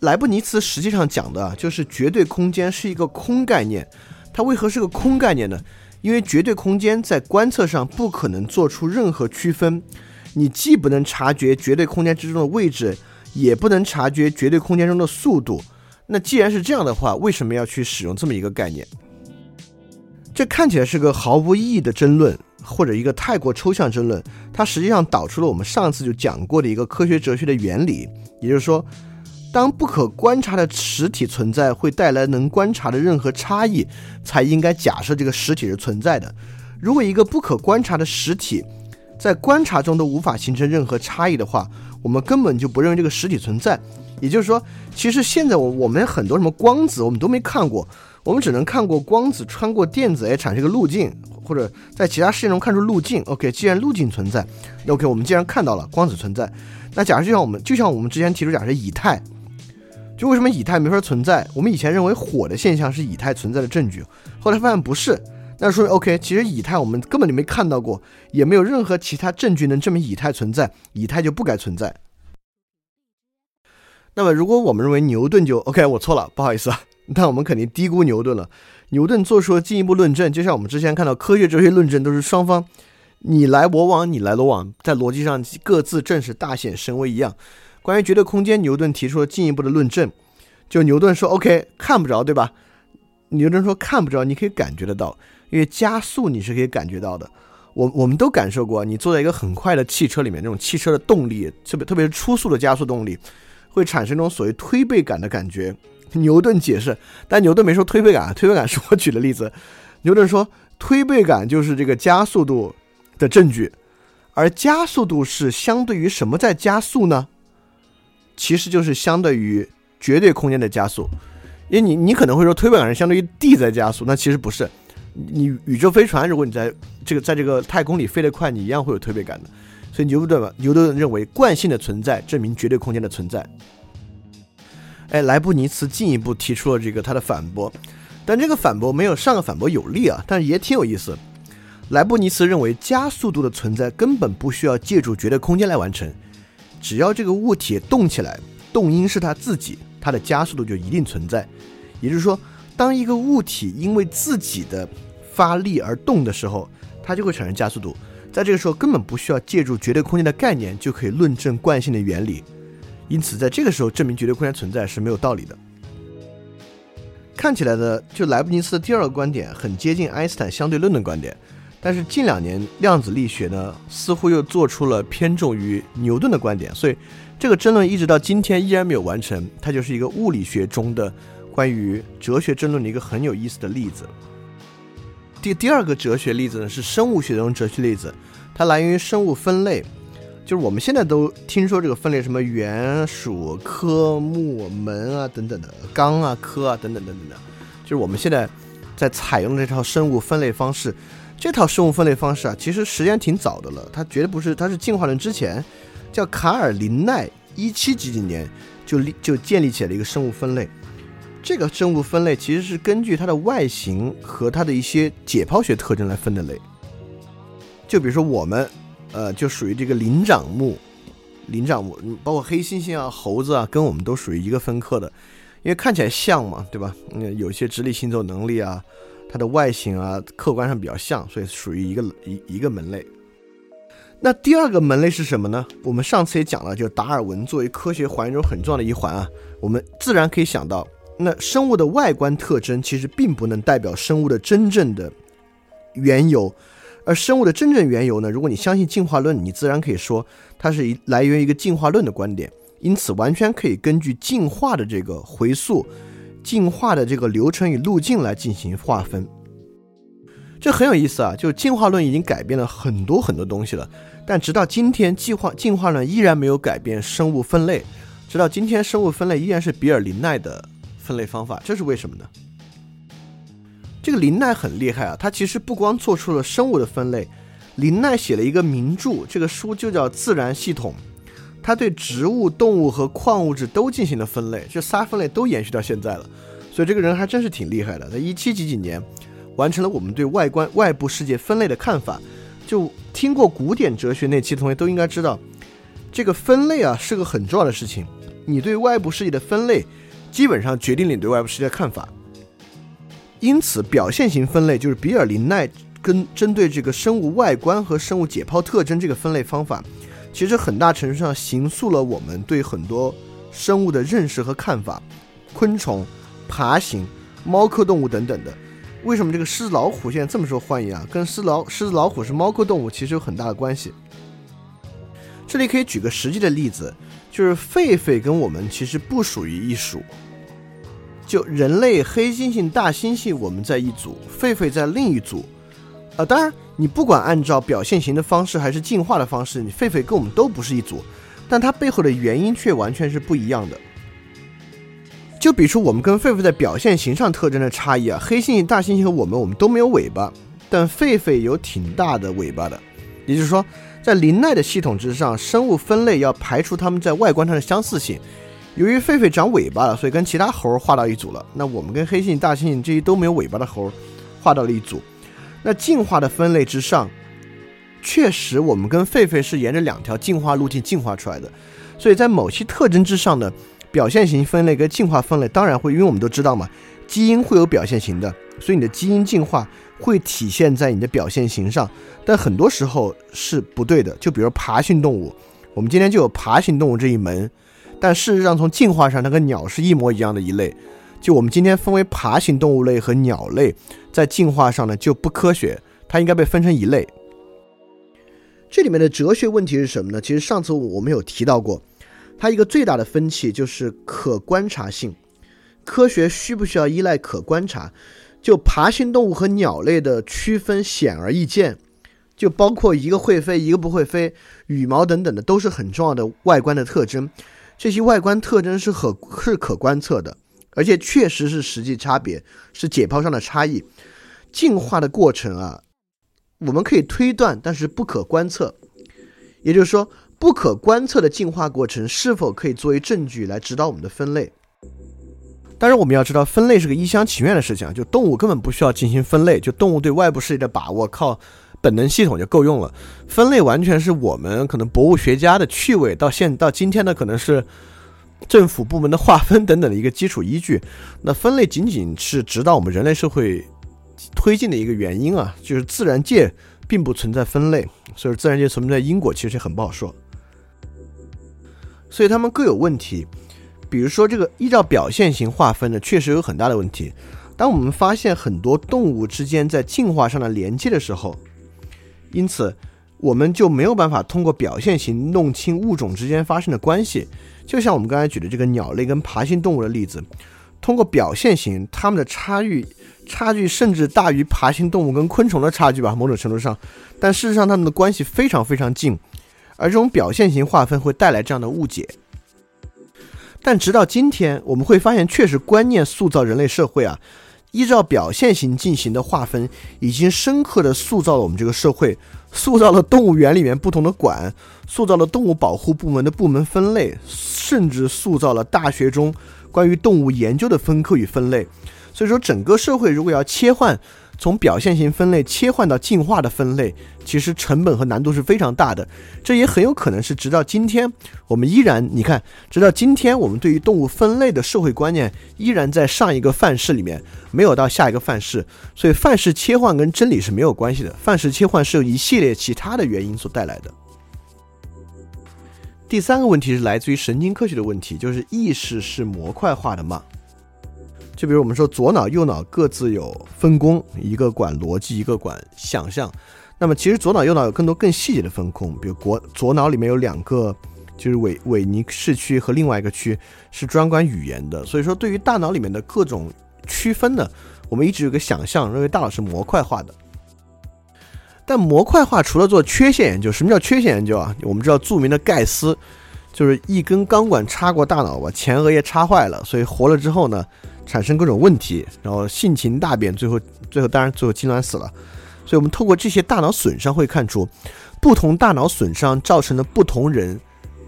莱布尼茨实际上讲的就是绝对空间是一个空概念，它为何是个空概念呢？因为绝对空间在观测上不可能做出任何区分，你既不能察觉绝对空间之中的位置，也不能察觉绝对空间中的速度。那既然是这样的话，为什么要去使用这么一个概念？这看起来是个毫无意义的争论，或者一个太过抽象争论。它实际上导出了我们上次就讲过的一个科学哲学的原理，也就是说。当不可观察的实体存在会带来能观察的任何差异，才应该假设这个实体是存在的。如果一个不可观察的实体在观察中都无法形成任何差异的话，我们根本就不认为这个实体存在。也就是说，其实现在我我们很多什么光子我们都没看过，我们只能看过光子穿过电子而产生一个路径，或者在其他实验中看出路径。OK，既然路径存在，OK，我们既然看到了光子存在，那假设就像我们就像我们之前提出假设以太。就为什么以太没法存在？我们以前认为火的现象是以太存在的证据，后来发现不是，那说明 OK，其实以太我们根本就没看到过，也没有任何其他证据能证明以太存在，以太就不该存在。那么如果我们认为牛顿就 OK，我错了，不好意思啊，那我们肯定低估牛顿了。牛顿做出了进一步论证，就像我们之前看到科学哲学论证都是双方你来我往，你来我往，在逻辑上各自证实大显神威一样。关于绝对空间，牛顿提出了进一步的论证。就牛顿说：“OK，看不着，对吧？”牛顿说：“看不着，你可以感觉得到，因为加速你是可以感觉到的。我我们都感受过，你坐在一个很快的汽车里面，那种汽车的动力，特别特别是初速的加速动力，会产生一种所谓推背感的感觉。牛顿解释，但牛顿没说推背感，推背感是我举的例子。牛顿说，推背感就是这个加速度的证据，而加速度是相对于什么在加速呢？其实就是相对于。”绝对空间的加速，因为你你可能会说推背感是相对于地在加速，那其实不是。你宇宙飞船如果你在这个在这个太空里飞得快，你一样会有推背感的。所以牛顿，牛顿认为惯性的存在证明绝对空间的存在。哎，莱布尼茨进一步提出了这个他的反驳，但这个反驳没有上个反驳有力啊，但是也挺有意思。莱布尼茨认为加速度的存在根本不需要借助绝对空间来完成，只要这个物体动起来，动因是它自己。它的加速度就一定存在，也就是说，当一个物体因为自己的发力而动的时候，它就会产生加速度。在这个时候，根本不需要借助绝对空间的概念就可以论证惯性的原理。因此，在这个时候证明绝对空间存在是没有道理的。看起来呢，就莱布尼茨的第二个观点很接近爱因斯坦相对论的观点，但是近两年量子力学呢，似乎又做出了偏重于牛顿的观点，所以。这个争论一直到今天依然没有完成，它就是一个物理学中的关于哲学争论的一个很有意思的例子。第第二个哲学例子呢是生物学中哲学例子，它来源于生物分类，就是我们现在都听说这个分类什么原属科目门啊等等的纲啊科啊等等等等的，就是我们现在在采用这套生物分类方式。这套生物分类方式啊，其实时间挺早的了，它绝对不是，它是进化论之前。叫卡尔林奈，一七几几年就立就建立起来了一个生物分类。这个生物分类其实是根据它的外形和它的一些解剖学特征来分的类。就比如说我们，呃，就属于这个灵长目，灵长目，包括黑猩猩啊、猴子啊，跟我们都属于一个分科的，因为看起来像嘛，对吧？嗯，有些直立行走能力啊，它的外形啊，客观上比较像，所以属于一个一一个门类。那第二个门类是什么呢？我们上次也讲了，就达尔文作为科学还原中很重要的一环啊。我们自然可以想到，那生物的外观特征其实并不能代表生物的真正的缘由，而生物的真正缘由呢？如果你相信进化论，你自然可以说它是一来源于一个进化论的观点，因此完全可以根据进化的这个回溯、进化的这个流程与路径来进行划分。这很有意思啊！就进化论已经改变了很多很多东西了。但直到今天，进化进化论依然没有改变生物分类。直到今天，生物分类依然是比尔林奈的分类方法。这是为什么呢？这个林奈很厉害啊，他其实不光做出了生物的分类，林奈写了一个名著，这个书就叫《自然系统》，他对植物、动物和矿物质都进行了分类，这仨分类都延续到现在了。所以这个人还真是挺厉害的，在一七几几年完成了我们对外观外部世界分类的看法。就听过古典哲学那期的同学都应该知道，这个分类啊是个很重要的事情。你对外部世界的分类，基本上决定了你对外部世界的看法。因此，表现型分类就是比尔林奈跟针对这个生物外观和生物解剖特征这个分类方法，其实很大程度上形塑了我们对很多生物的认识和看法。昆虫、爬行、猫科动物等等的。为什么这个狮子老虎现在这么受欢迎啊？跟狮老狮子老虎是猫科动物，其实有很大的关系。这里可以举个实际的例子，就是狒狒跟我们其实不属于一属。就人类、黑猩猩、大猩猩，我们在一组，狒狒在另一组。啊，当然，你不管按照表现型的方式还是进化的方式，你狒狒跟我们都不是一组，但它背后的原因却完全是不一样的。就比如说，我们跟狒狒在表现形上特征的差异啊，黑猩猩、大猩猩和我们，我们都没有尾巴，但狒狒有挺大的尾巴的。也就是说，在林奈的系统之上，生物分类要排除它们在外观上的相似性。由于狒狒长尾巴了，所以跟其他猴儿划到一组了。那我们跟黑猩猩、大猩猩这些都没有尾巴的猴儿划到了一组。那进化的分类之上，确实我们跟狒狒是沿着两条进化路径进化出来的。所以在某些特征之上呢。表现型分类跟进化分类当然会，因为我们都知道嘛，基因会有表现型的，所以你的基因进化会体现在你的表现型上。但很多时候是不对的，就比如爬行动物，我们今天就有爬行动物这一门，但事实上从进化上，它跟鸟是一模一样的一类。就我们今天分为爬行动物类和鸟类，在进化上呢就不科学，它应该被分成一类。这里面的哲学问题是什么呢？其实上次我们有提到过，它一个最大的分歧就是可观察性。科学需不需要依赖可观察？就爬行动物和鸟类的区分显而易见，就包括一个会飞，一个不会飞，羽毛等等的都是很重要的外观的特征。这些外观特征是可是可观测的，而且确实是实际差别，是解剖上的差异。进化的过程啊，我们可以推断，但是不可观测。也就是说，不可观测的进化过程是否可以作为证据来指导我们的分类？但是，我们要知道，分类是个一厢情愿的事情。就动物根本不需要进行分类，就动物对外部世界的把握靠本能系统就够用了。分类完全是我们可能博物学家的趣味，到现到今天呢，可能是政府部门的划分等等的一个基础依据。那分类仅仅是指导我们人类社会推进的一个原因啊，就是自然界并不存在分类，所以自然界存在因果其实很不好说。所以他们各有问题。比如说，这个依照表现型划分呢，确实有很大的问题。当我们发现很多动物之间在进化上的连接的时候，因此我们就没有办法通过表现型弄清物种之间发生的关系。就像我们刚才举的这个鸟类跟爬行动物的例子，通过表现型，它们的差距差距甚至大于爬行动物跟昆虫的差距吧，某种程度上。但事实上，它们的关系非常非常近，而这种表现型划分会带来这样的误解。但直到今天，我们会发现，确实观念塑造人类社会啊，依照表现型进行的划分，已经深刻的塑造了我们这个社会，塑造了动物园里面不同的馆，塑造了动物保护部门的部门分类，甚至塑造了大学中关于动物研究的分科与分类。所以说，整个社会如果要切换，从表现型分类切换到进化的分类，其实成本和难度是非常大的。这也很有可能是直到今天，我们依然你看，直到今天，我们对于动物分类的社会观念依然在上一个范式里面，没有到下一个范式。所以范式切换跟真理是没有关系的，范式切换是由一系列其他的原因所带来的。第三个问题是来自于神经科学的问题，就是意识是模块化的吗？就比如我们说左脑右脑各自有分工，一个管逻辑，一个管想象。那么其实左脑右脑有更多更细节的分工，比如国左脑里面有两个，就是韦韦尼市区和另外一个区是专管语言的。所以说对于大脑里面的各种区分呢，我们一直有个想象，认为大脑是模块化的。但模块化除了做缺陷研究，什么叫缺陷研究啊？我们知道著名的盖斯，就是一根钢管插过大脑，把前额叶插坏了，所以活了之后呢？产生各种问题，然后性情大变，最后最后当然最后痉挛死了。所以，我们透过这些大脑损伤会看出，不同大脑损伤造成的不同人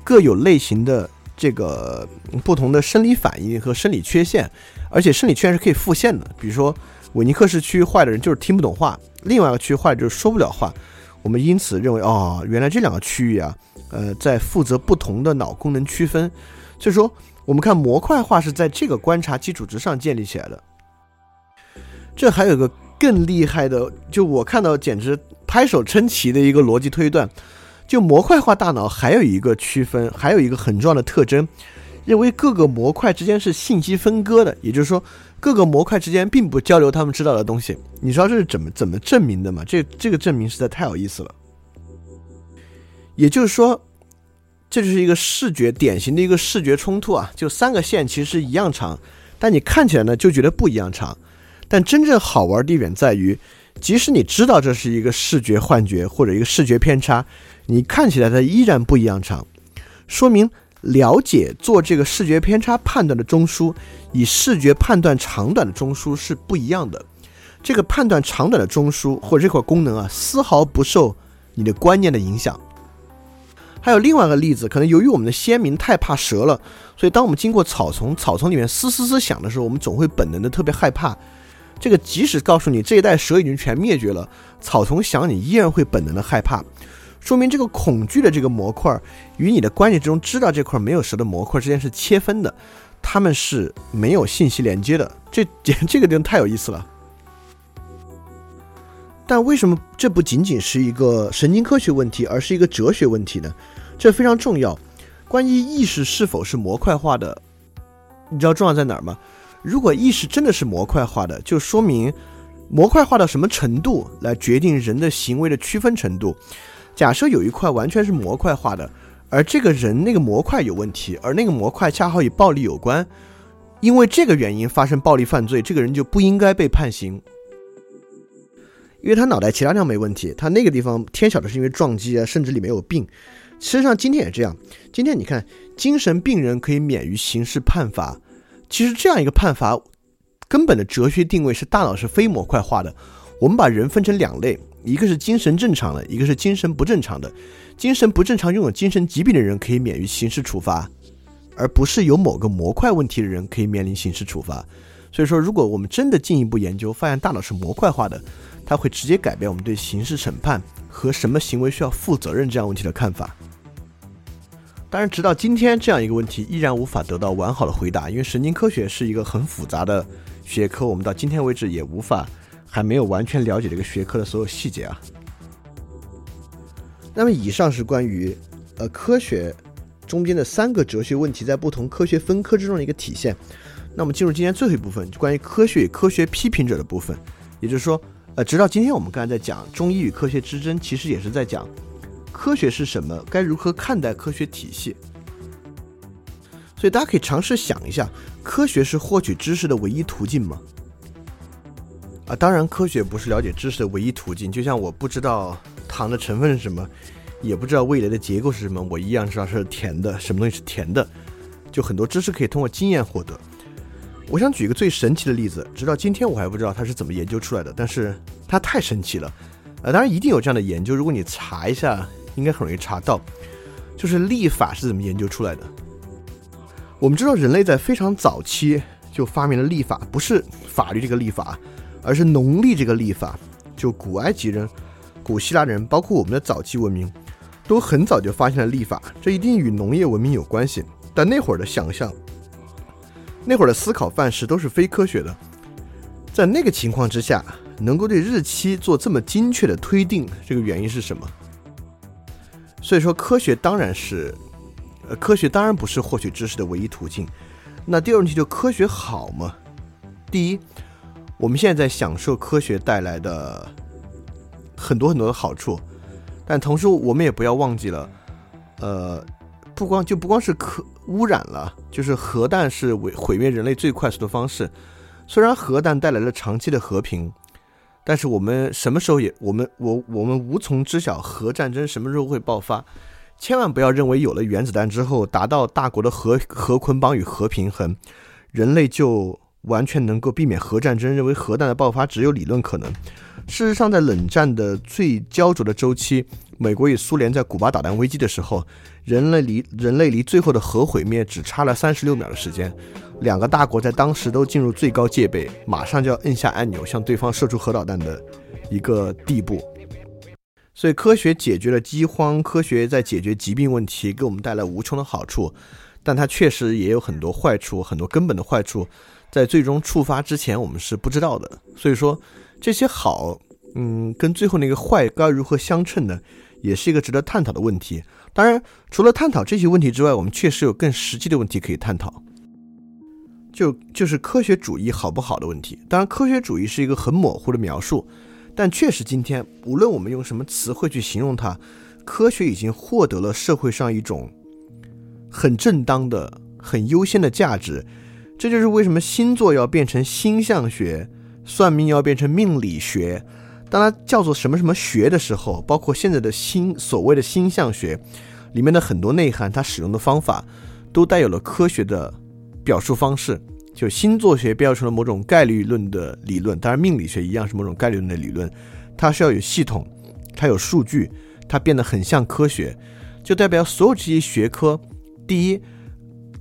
各有类型的这个不同的生理反应和生理缺陷，而且生理缺陷是可以复现的。比如说，韦尼克氏区坏的人就是听不懂话，另外一个区坏就是说不了话。我们因此认为，哦，原来这两个区域啊，呃，在负责不同的脑功能区分。所以说。我们看模块化是在这个观察基础之上建立起来的。这还有个更厉害的，就我看到简直拍手称奇的一个逻辑推断，就模块化大脑还有一个区分，还有一个很重要的特征，认为各个模块之间是信息分割的，也就是说各个模块之间并不交流他们知道的东西。你知道这是怎么怎么证明的吗？这这个证明实在太有意思了。也就是说。这就是一个视觉典型的一个视觉冲突啊！就三个线其实一样长，但你看起来呢就觉得不一样长。但真正好玩的点在于，即使你知道这是一个视觉幻觉或者一个视觉偏差，你看起来它依然不一样长，说明了解做这个视觉偏差判断的中枢，以视觉判断长短的中枢是不一样的。这个判断长短的中枢或者这块功能啊，丝毫不受你的观念的影响。还有另外一个例子，可能由于我们的先民太怕蛇了，所以当我们经过草丛，草丛里面嘶嘶嘶响的时候，我们总会本能的特别害怕。这个即使告诉你这一代蛇已经全灭绝了，草丛响你依然会本能的害怕，说明这个恐惧的这个模块与你的观念之中知道这块没有蛇的模块之间是切分的。他们是没有信息连接的。这这个地方太有意思了。但为什么这不仅仅是一个神经科学问题，而是一个哲学问题呢？这非常重要。关于意识是否是模块化的，你知道重要在哪儿吗？如果意识真的是模块化的，就说明模块化到什么程度来决定人的行为的区分程度。假设有一块完全是模块化的，而这个人那个模块有问题，而那个模块恰好与暴力有关，因为这个原因发生暴力犯罪，这个人就不应该被判刑。因为他脑袋其他地方没问题，他那个地方天晓得是因为撞击啊，甚至里面有病。事实上，今天也这样。今天你看，精神病人可以免于刑事判罚。其实这样一个判罚，根本的哲学定位是大脑是非模块化的。我们把人分成两类，一个是精神正常的，一个是精神不正常的。精神不正常、拥有精神疾病的人可以免于刑事处罚，而不是有某个模块问题的人可以面临刑事处罚。所以说，如果我们真的进一步研究，发现大脑是模块化的。它会直接改变我们对刑事审判和什么行为需要负责任这样问题的看法。当然，直到今天，这样一个问题依然无法得到完好的回答，因为神经科学是一个很复杂的学科，我们到今天为止也无法还没有完全了解这个学科的所有细节啊。那么，以上是关于呃科学中间的三个哲学问题在不同科学分科之中的一个体现。那么，进入今天最后一部分，关于科学与科学批评者的部分，也就是说。呃，直到今天，我们刚才在讲中医与科学之争，其实也是在讲科学是什么，该如何看待科学体系。所以大家可以尝试想一下，科学是获取知识的唯一途径吗？啊，当然，科学不是了解知识的唯一途径。就像我不知道糖的成分是什么，也不知道味蕾的结构是什么，我一样知道是甜的，什么东西是甜的。就很多知识可以通过经验获得。我想举一个最神奇的例子，直到今天我还不知道它是怎么研究出来的，但是它太神奇了。呃，当然一定有这样的研究，如果你查一下，应该很容易查到，就是历法是怎么研究出来的。我们知道人类在非常早期就发明了历法，不是法律这个历法，而是农历这个历法。就古埃及人、古希腊人，包括我们的早期文明，都很早就发现了历法，这一定与农业文明有关系。但那会儿的想象。那会儿的思考范式都是非科学的，在那个情况之下，能够对日期做这么精确的推定，这个原因是什么？所以说，科学当然是，呃，科学当然不是获取知识的唯一途径。那第二个问题就科学好吗？第一，我们现在在享受科学带来的很多很多的好处，但同时我们也不要忘记了，呃。不光就不光是可污染了，就是核弹是毁毁灭人类最快速的方式。虽然核弹带来了长期的和平，但是我们什么时候也我们我我们无从知晓核战争什么时候会爆发。千万不要认为有了原子弹之后，达到大国的核核捆绑与核平衡，人类就完全能够避免核战争。认为核弹的爆发只有理论可能。事实上，在冷战的最焦灼的周期，美国与苏联在古巴导弹危机的时候。人类离人类离最后的核毁灭只差了三十六秒的时间，两个大国在当时都进入最高戒备，马上就要摁下按钮向对方射出核导弹的一个地步。所以，科学解决了饥荒，科学在解决疾病问题，给我们带来无穷的好处，但它确实也有很多坏处，很多根本的坏处，在最终触发之前我们是不知道的。所以说，这些好，嗯，跟最后那个坏该如何相称呢？也是一个值得探讨的问题。当然，除了探讨这些问题之外，我们确实有更实际的问题可以探讨，就就是科学主义好不好的问题。当然，科学主义是一个很模糊的描述，但确实今天无论我们用什么词汇去形容它，科学已经获得了社会上一种很正当的、很优先的价值。这就是为什么星座要变成星象学，算命要变成命理学。当它叫做什么什么学的时候，包括现在的星所谓的星象学里面的很多内涵，它使用的方法都带有了科学的表述方式。就星座学标成了某种概率论的理论，当然命理学一样是某种概率论的理论。它是要有系统，它有数据，它变得很像科学，就代表所有这些学科，第一，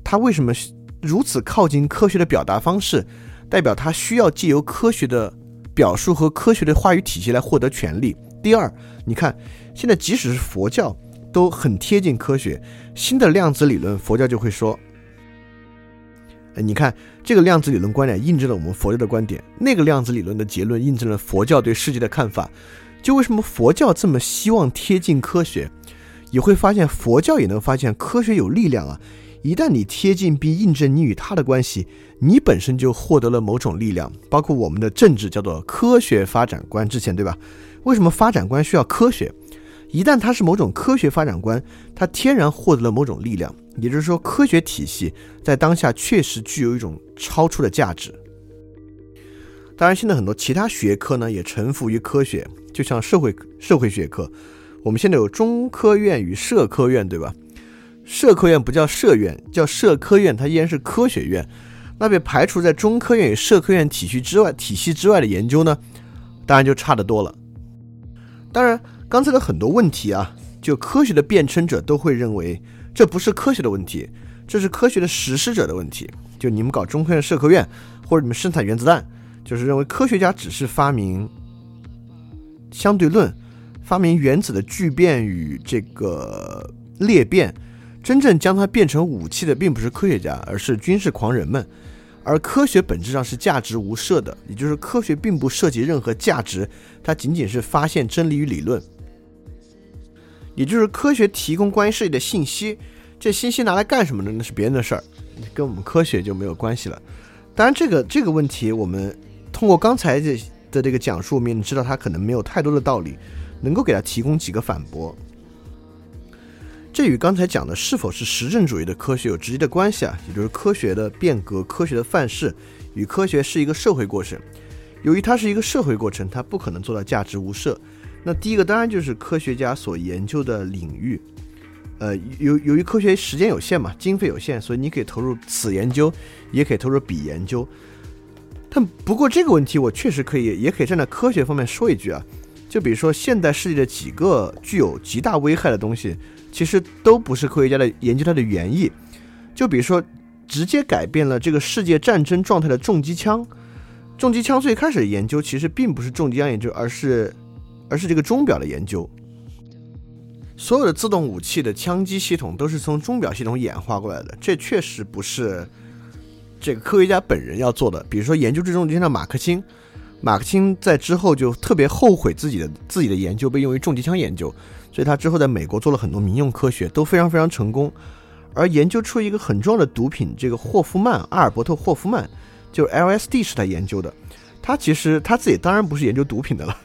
它为什么如此靠近科学的表达方式，代表他需要借由科学的。表述和科学的话语体系来获得权利。第二，你看，现在即使是佛教都很贴近科学。新的量子理论，佛教就会说，呃你看这个量子理论观点印证了我们佛教的观点，那个量子理论的结论印证了佛教对世界的看法。就为什么佛教这么希望贴近科学，也会发现佛教也能发现科学有力量啊。一旦你贴近并印证你与他的关系，你本身就获得了某种力量。包括我们的政治叫做科学发展观，之前对吧？为什么发展观需要科学？一旦它是某种科学发展观，它天然获得了某种力量。也就是说，科学体系在当下确实具有一种超出的价值。当然，现在很多其他学科呢也臣服于科学，就像社会社会学科。我们现在有中科院与社科院，对吧？社科院不叫社院，叫社科院，它依然是科学院。那被排除在中科院与社科院体系之外体系之外的研究呢，当然就差得多了。当然，刚才的很多问题啊，就科学的辩称者都会认为这不是科学的问题，这是科学的实施者的问题。就你们搞中科院、社科院，或者你们生产原子弹，就是认为科学家只是发明相对论，发明原子的聚变与这个裂变。真正将它变成武器的，并不是科学家，而是军事狂人们。而科学本质上是价值无设的，也就是科学并不涉及任何价值，它仅仅是发现真理与理论。也就是科学提供关于世界的信息，这信息拿来干什么呢？那是别人的事儿，跟我们科学就没有关系了。当然，这个这个问题，我们通过刚才这的这个讲述，我们也知道它可能没有太多的道理，能够给它提供几个反驳。这与刚才讲的是否是实证主义的科学有直接的关系啊，也就是科学的变革、科学的范式与科学是一个社会过程。由于它是一个社会过程，它不可能做到价值无设。那第一个当然就是科学家所研究的领域，呃，由由于科学时间有限嘛，经费有限，所以你可以投入此研究，也可以投入彼研究。但不过这个问题我确实可以，也可以站在科学方面说一句啊，就比如说现代世界的几个具有极大危害的东西。其实都不是科学家的研究它的原意，就比如说，直接改变了这个世界战争状态的重机枪。重机枪最开始研究其实并不是重机枪研究，而是而是这个钟表的研究。所有的自动武器的枪击系统都是从钟表系统演化过来的，这确实不是这个科学家本人要做的。比如说研究这重机枪的马克钦，马克钦在之后就特别后悔自己的自己的研究被用于重机枪研究。所以他之后在美国做了很多民用科学，都非常非常成功。而研究出一个很重要的毒品，这个霍夫曼阿尔伯特霍夫曼，就是 LSD 是他研究的。他其实他自己当然不是研究毒品的了，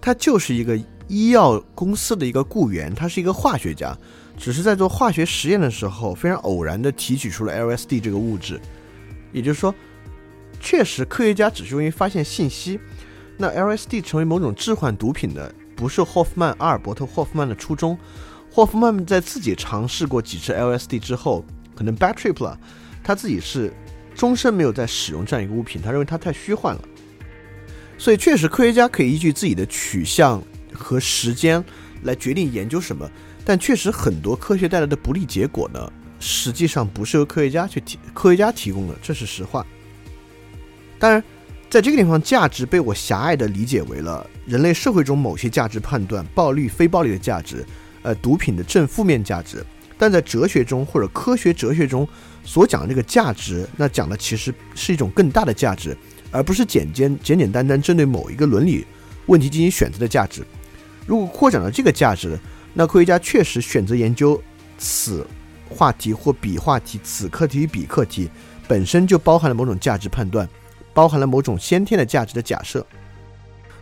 他就是一个医药公司的一个雇员，他是一个化学家，只是在做化学实验的时候，非常偶然的提取出了 LSD 这个物质。也就是说，确实科学家只是用于发现信息，那 LSD 成为某种致幻毒品的。不是霍夫曼阿尔伯特霍夫曼的初衷。霍夫曼在自己尝试过几次 LSD 之后，可能 bad trip 了，他自己是终身没有再使用这样一个物品，他认为它太虚幻了。所以确实，科学家可以依据自己的取向和时间来决定研究什么，但确实很多科学带来的不利结果呢，实际上不是由科学家去提，科学家提供的，这是实话。当然。在这个地方，价值被我狭隘地理解为了人类社会中某些价值判断，暴力、非暴力的价值，呃，毒品的正负面价值。但在哲学中或者科学哲学中所讲的这个价值，那讲的其实是一种更大的价值，而不是简简简简单单针对某一个伦理问题进行选择的价值。如果扩展了这个价值，那科学家确实选择研究此话题或彼话题，此课题与彼课题本身就包含了某种价值判断。包含了某种先天的价值的假设，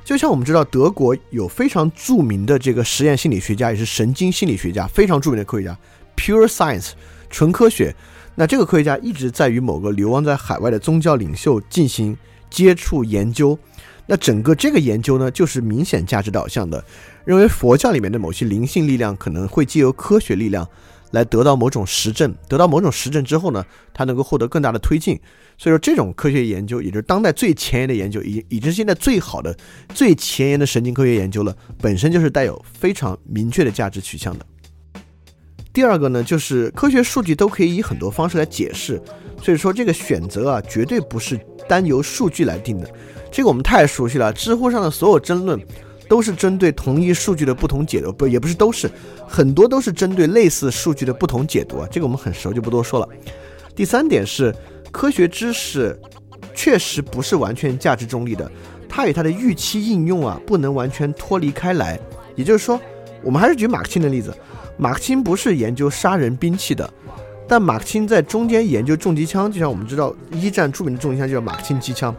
就像我们知道，德国有非常著名的这个实验心理学家，也是神经心理学家，非常著名的科学家，Pure Science，纯科学。那这个科学家一直在与某个流亡在海外的宗教领袖进行接触研究。那整个这个研究呢，就是明显价值导向的，认为佛教里面的某些灵性力量可能会借由科学力量来得到某种实证，得到某种实证之后呢，它能够获得更大的推进。所以说，这种科学研究，也就是当代最前沿的研究，已已经现在最好的、最前沿的神经科学研究了，本身就是带有非常明确的价值取向的。第二个呢，就是科学数据都可以以很多方式来解释，所以说这个选择啊，绝对不是单由数据来定的。这个我们太熟悉了，知乎上的所有争论都是针对同一数据的不同解读，不也不是都是，很多都是针对类似数据的不同解读啊。这个我们很熟，就不多说了。第三点是，科学知识确实不是完全价值中立的，它与它的预期应用啊不能完全脱离开来。也就是说，我们还是举马克沁的例子，马克沁不是研究杀人兵器的，但马克沁在中间研究重机枪，就像我们知道一战著名的重机枪就叫马克沁机枪，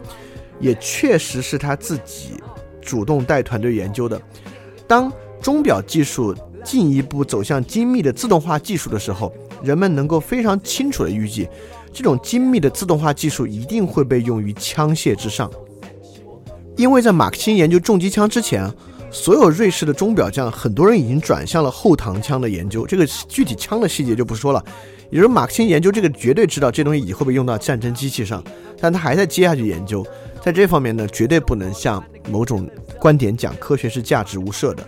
也确实是他自己主动带团队研究的。当钟表技术进一步走向精密的自动化技术的时候，人们能够非常清楚地预计，这种精密的自动化技术一定会被用于枪械之上。因为在马克沁研究重机枪之前，所有瑞士的钟表匠，很多人已经转向了后膛枪的研究。这个具体枪的细节就不说了。也就是马克沁研究这个，绝对知道这东西以后会被用到战争机器上，但他还在接下去研究。在这方面呢，绝对不能像某种观点讲，科学是价值无涉的。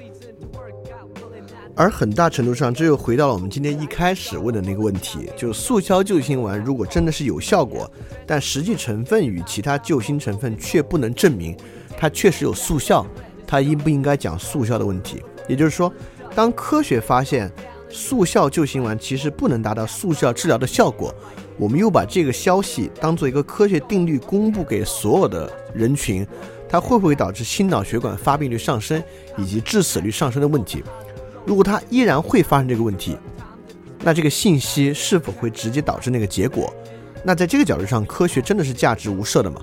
而很大程度上，这又回到了我们今天一开始问的那个问题：就是速效救心丸如果真的是有效果，但实际成分与其他救心成分却不能证明它确实有速效，它应不应该讲速效的问题？也就是说，当科学发现速效救心丸其实不能达到速效治疗的效果，我们又把这个消息当做一个科学定律公布给所有的人群，它会不会导致心脑血管发病率上升以及致死率上升的问题？如果它依然会发生这个问题，那这个信息是否会直接导致那个结果？那在这个角度上，科学真的是价值无涉的吗？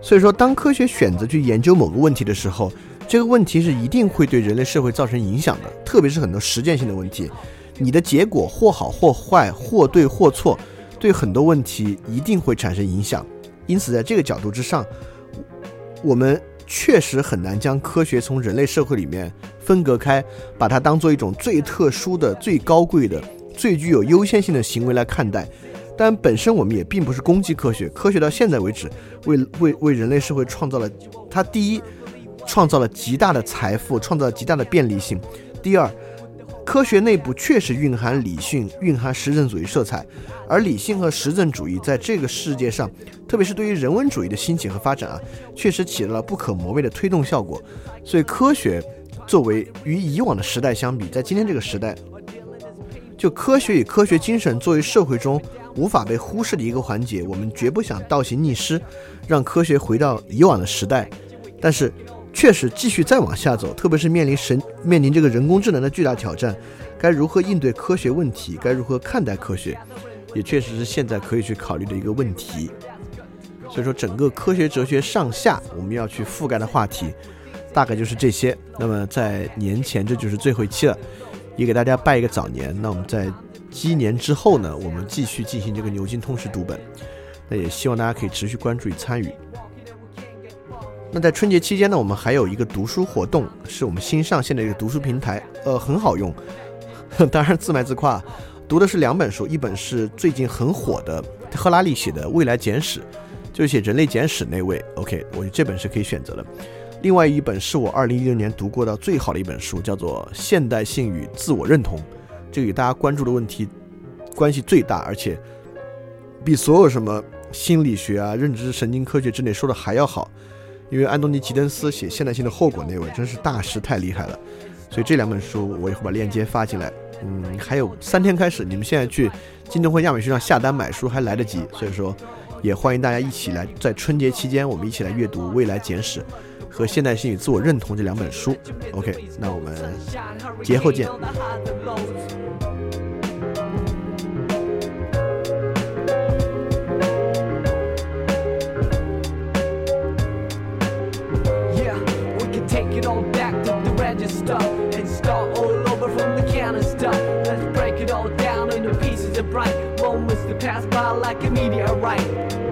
所以说，当科学选择去研究某个问题的时候，这个问题是一定会对人类社会造成影响的，特别是很多实践性的问题，你的结果或好或坏，或对或错，对很多问题一定会产生影响。因此，在这个角度之上，我们确实很难将科学从人类社会里面。分隔开，把它当做一种最特殊的、最高贵的、最具有优先性的行为来看待。但本身我们也并不是攻击科学，科学到现在为止，为为为人类社会创造了它第一，创造了极大的财富，创造了极大的便利性。第二。科学内部确实蕴含理性、蕴含实证主义色彩，而理性和实证主义在这个世界上，特别是对于人文主义的兴起和发展啊，确实起到了不可磨灭的推动效果。所以，科学作为与以往的时代相比，在今天这个时代，就科学与科学精神作为社会中无法被忽视的一个环节，我们绝不想倒行逆施，让科学回到以往的时代。但是。确实，继续再往下走，特别是面临神面临这个人工智能的巨大挑战，该如何应对科学问题？该如何看待科学？也确实是现在可以去考虑的一个问题。所以说，整个科学哲学上下，我们要去覆盖的话题，大概就是这些。那么在年前，这就是最后一期了，也给大家拜一个早年。那我们在鸡年之后呢，我们继续进行这个牛津通识读本。那也希望大家可以持续关注与参与。那在春节期间呢，我们还有一个读书活动，是我们新上线的一个读书平台，呃，很好用。[laughs] 当然自卖自夸，读的是两本书，一本是最近很火的赫拉利写的《未来简史》，就是写人类简史那位。OK，我觉得这本是可以选择的。另外一本是我二零一六年读过的最好的一本书，叫做《现代性与自我认同》，这个与大家关注的问题关系最大，而且比所有什么心理学啊、认知神经科学之类说的还要好。因为安东尼·吉登斯写《现代性的后果》那位真是大师，太厉害了，所以这两本书我也会把链接发进来。嗯，还有三天开始，你们现在去京东或亚马逊上下单买书还来得及，所以说也欢迎大家一起来，在春节期间我们一起来阅读《未来简史》和《现代性与自我认同》这两本书。OK，那我们节后见。Pass by like a meteorite.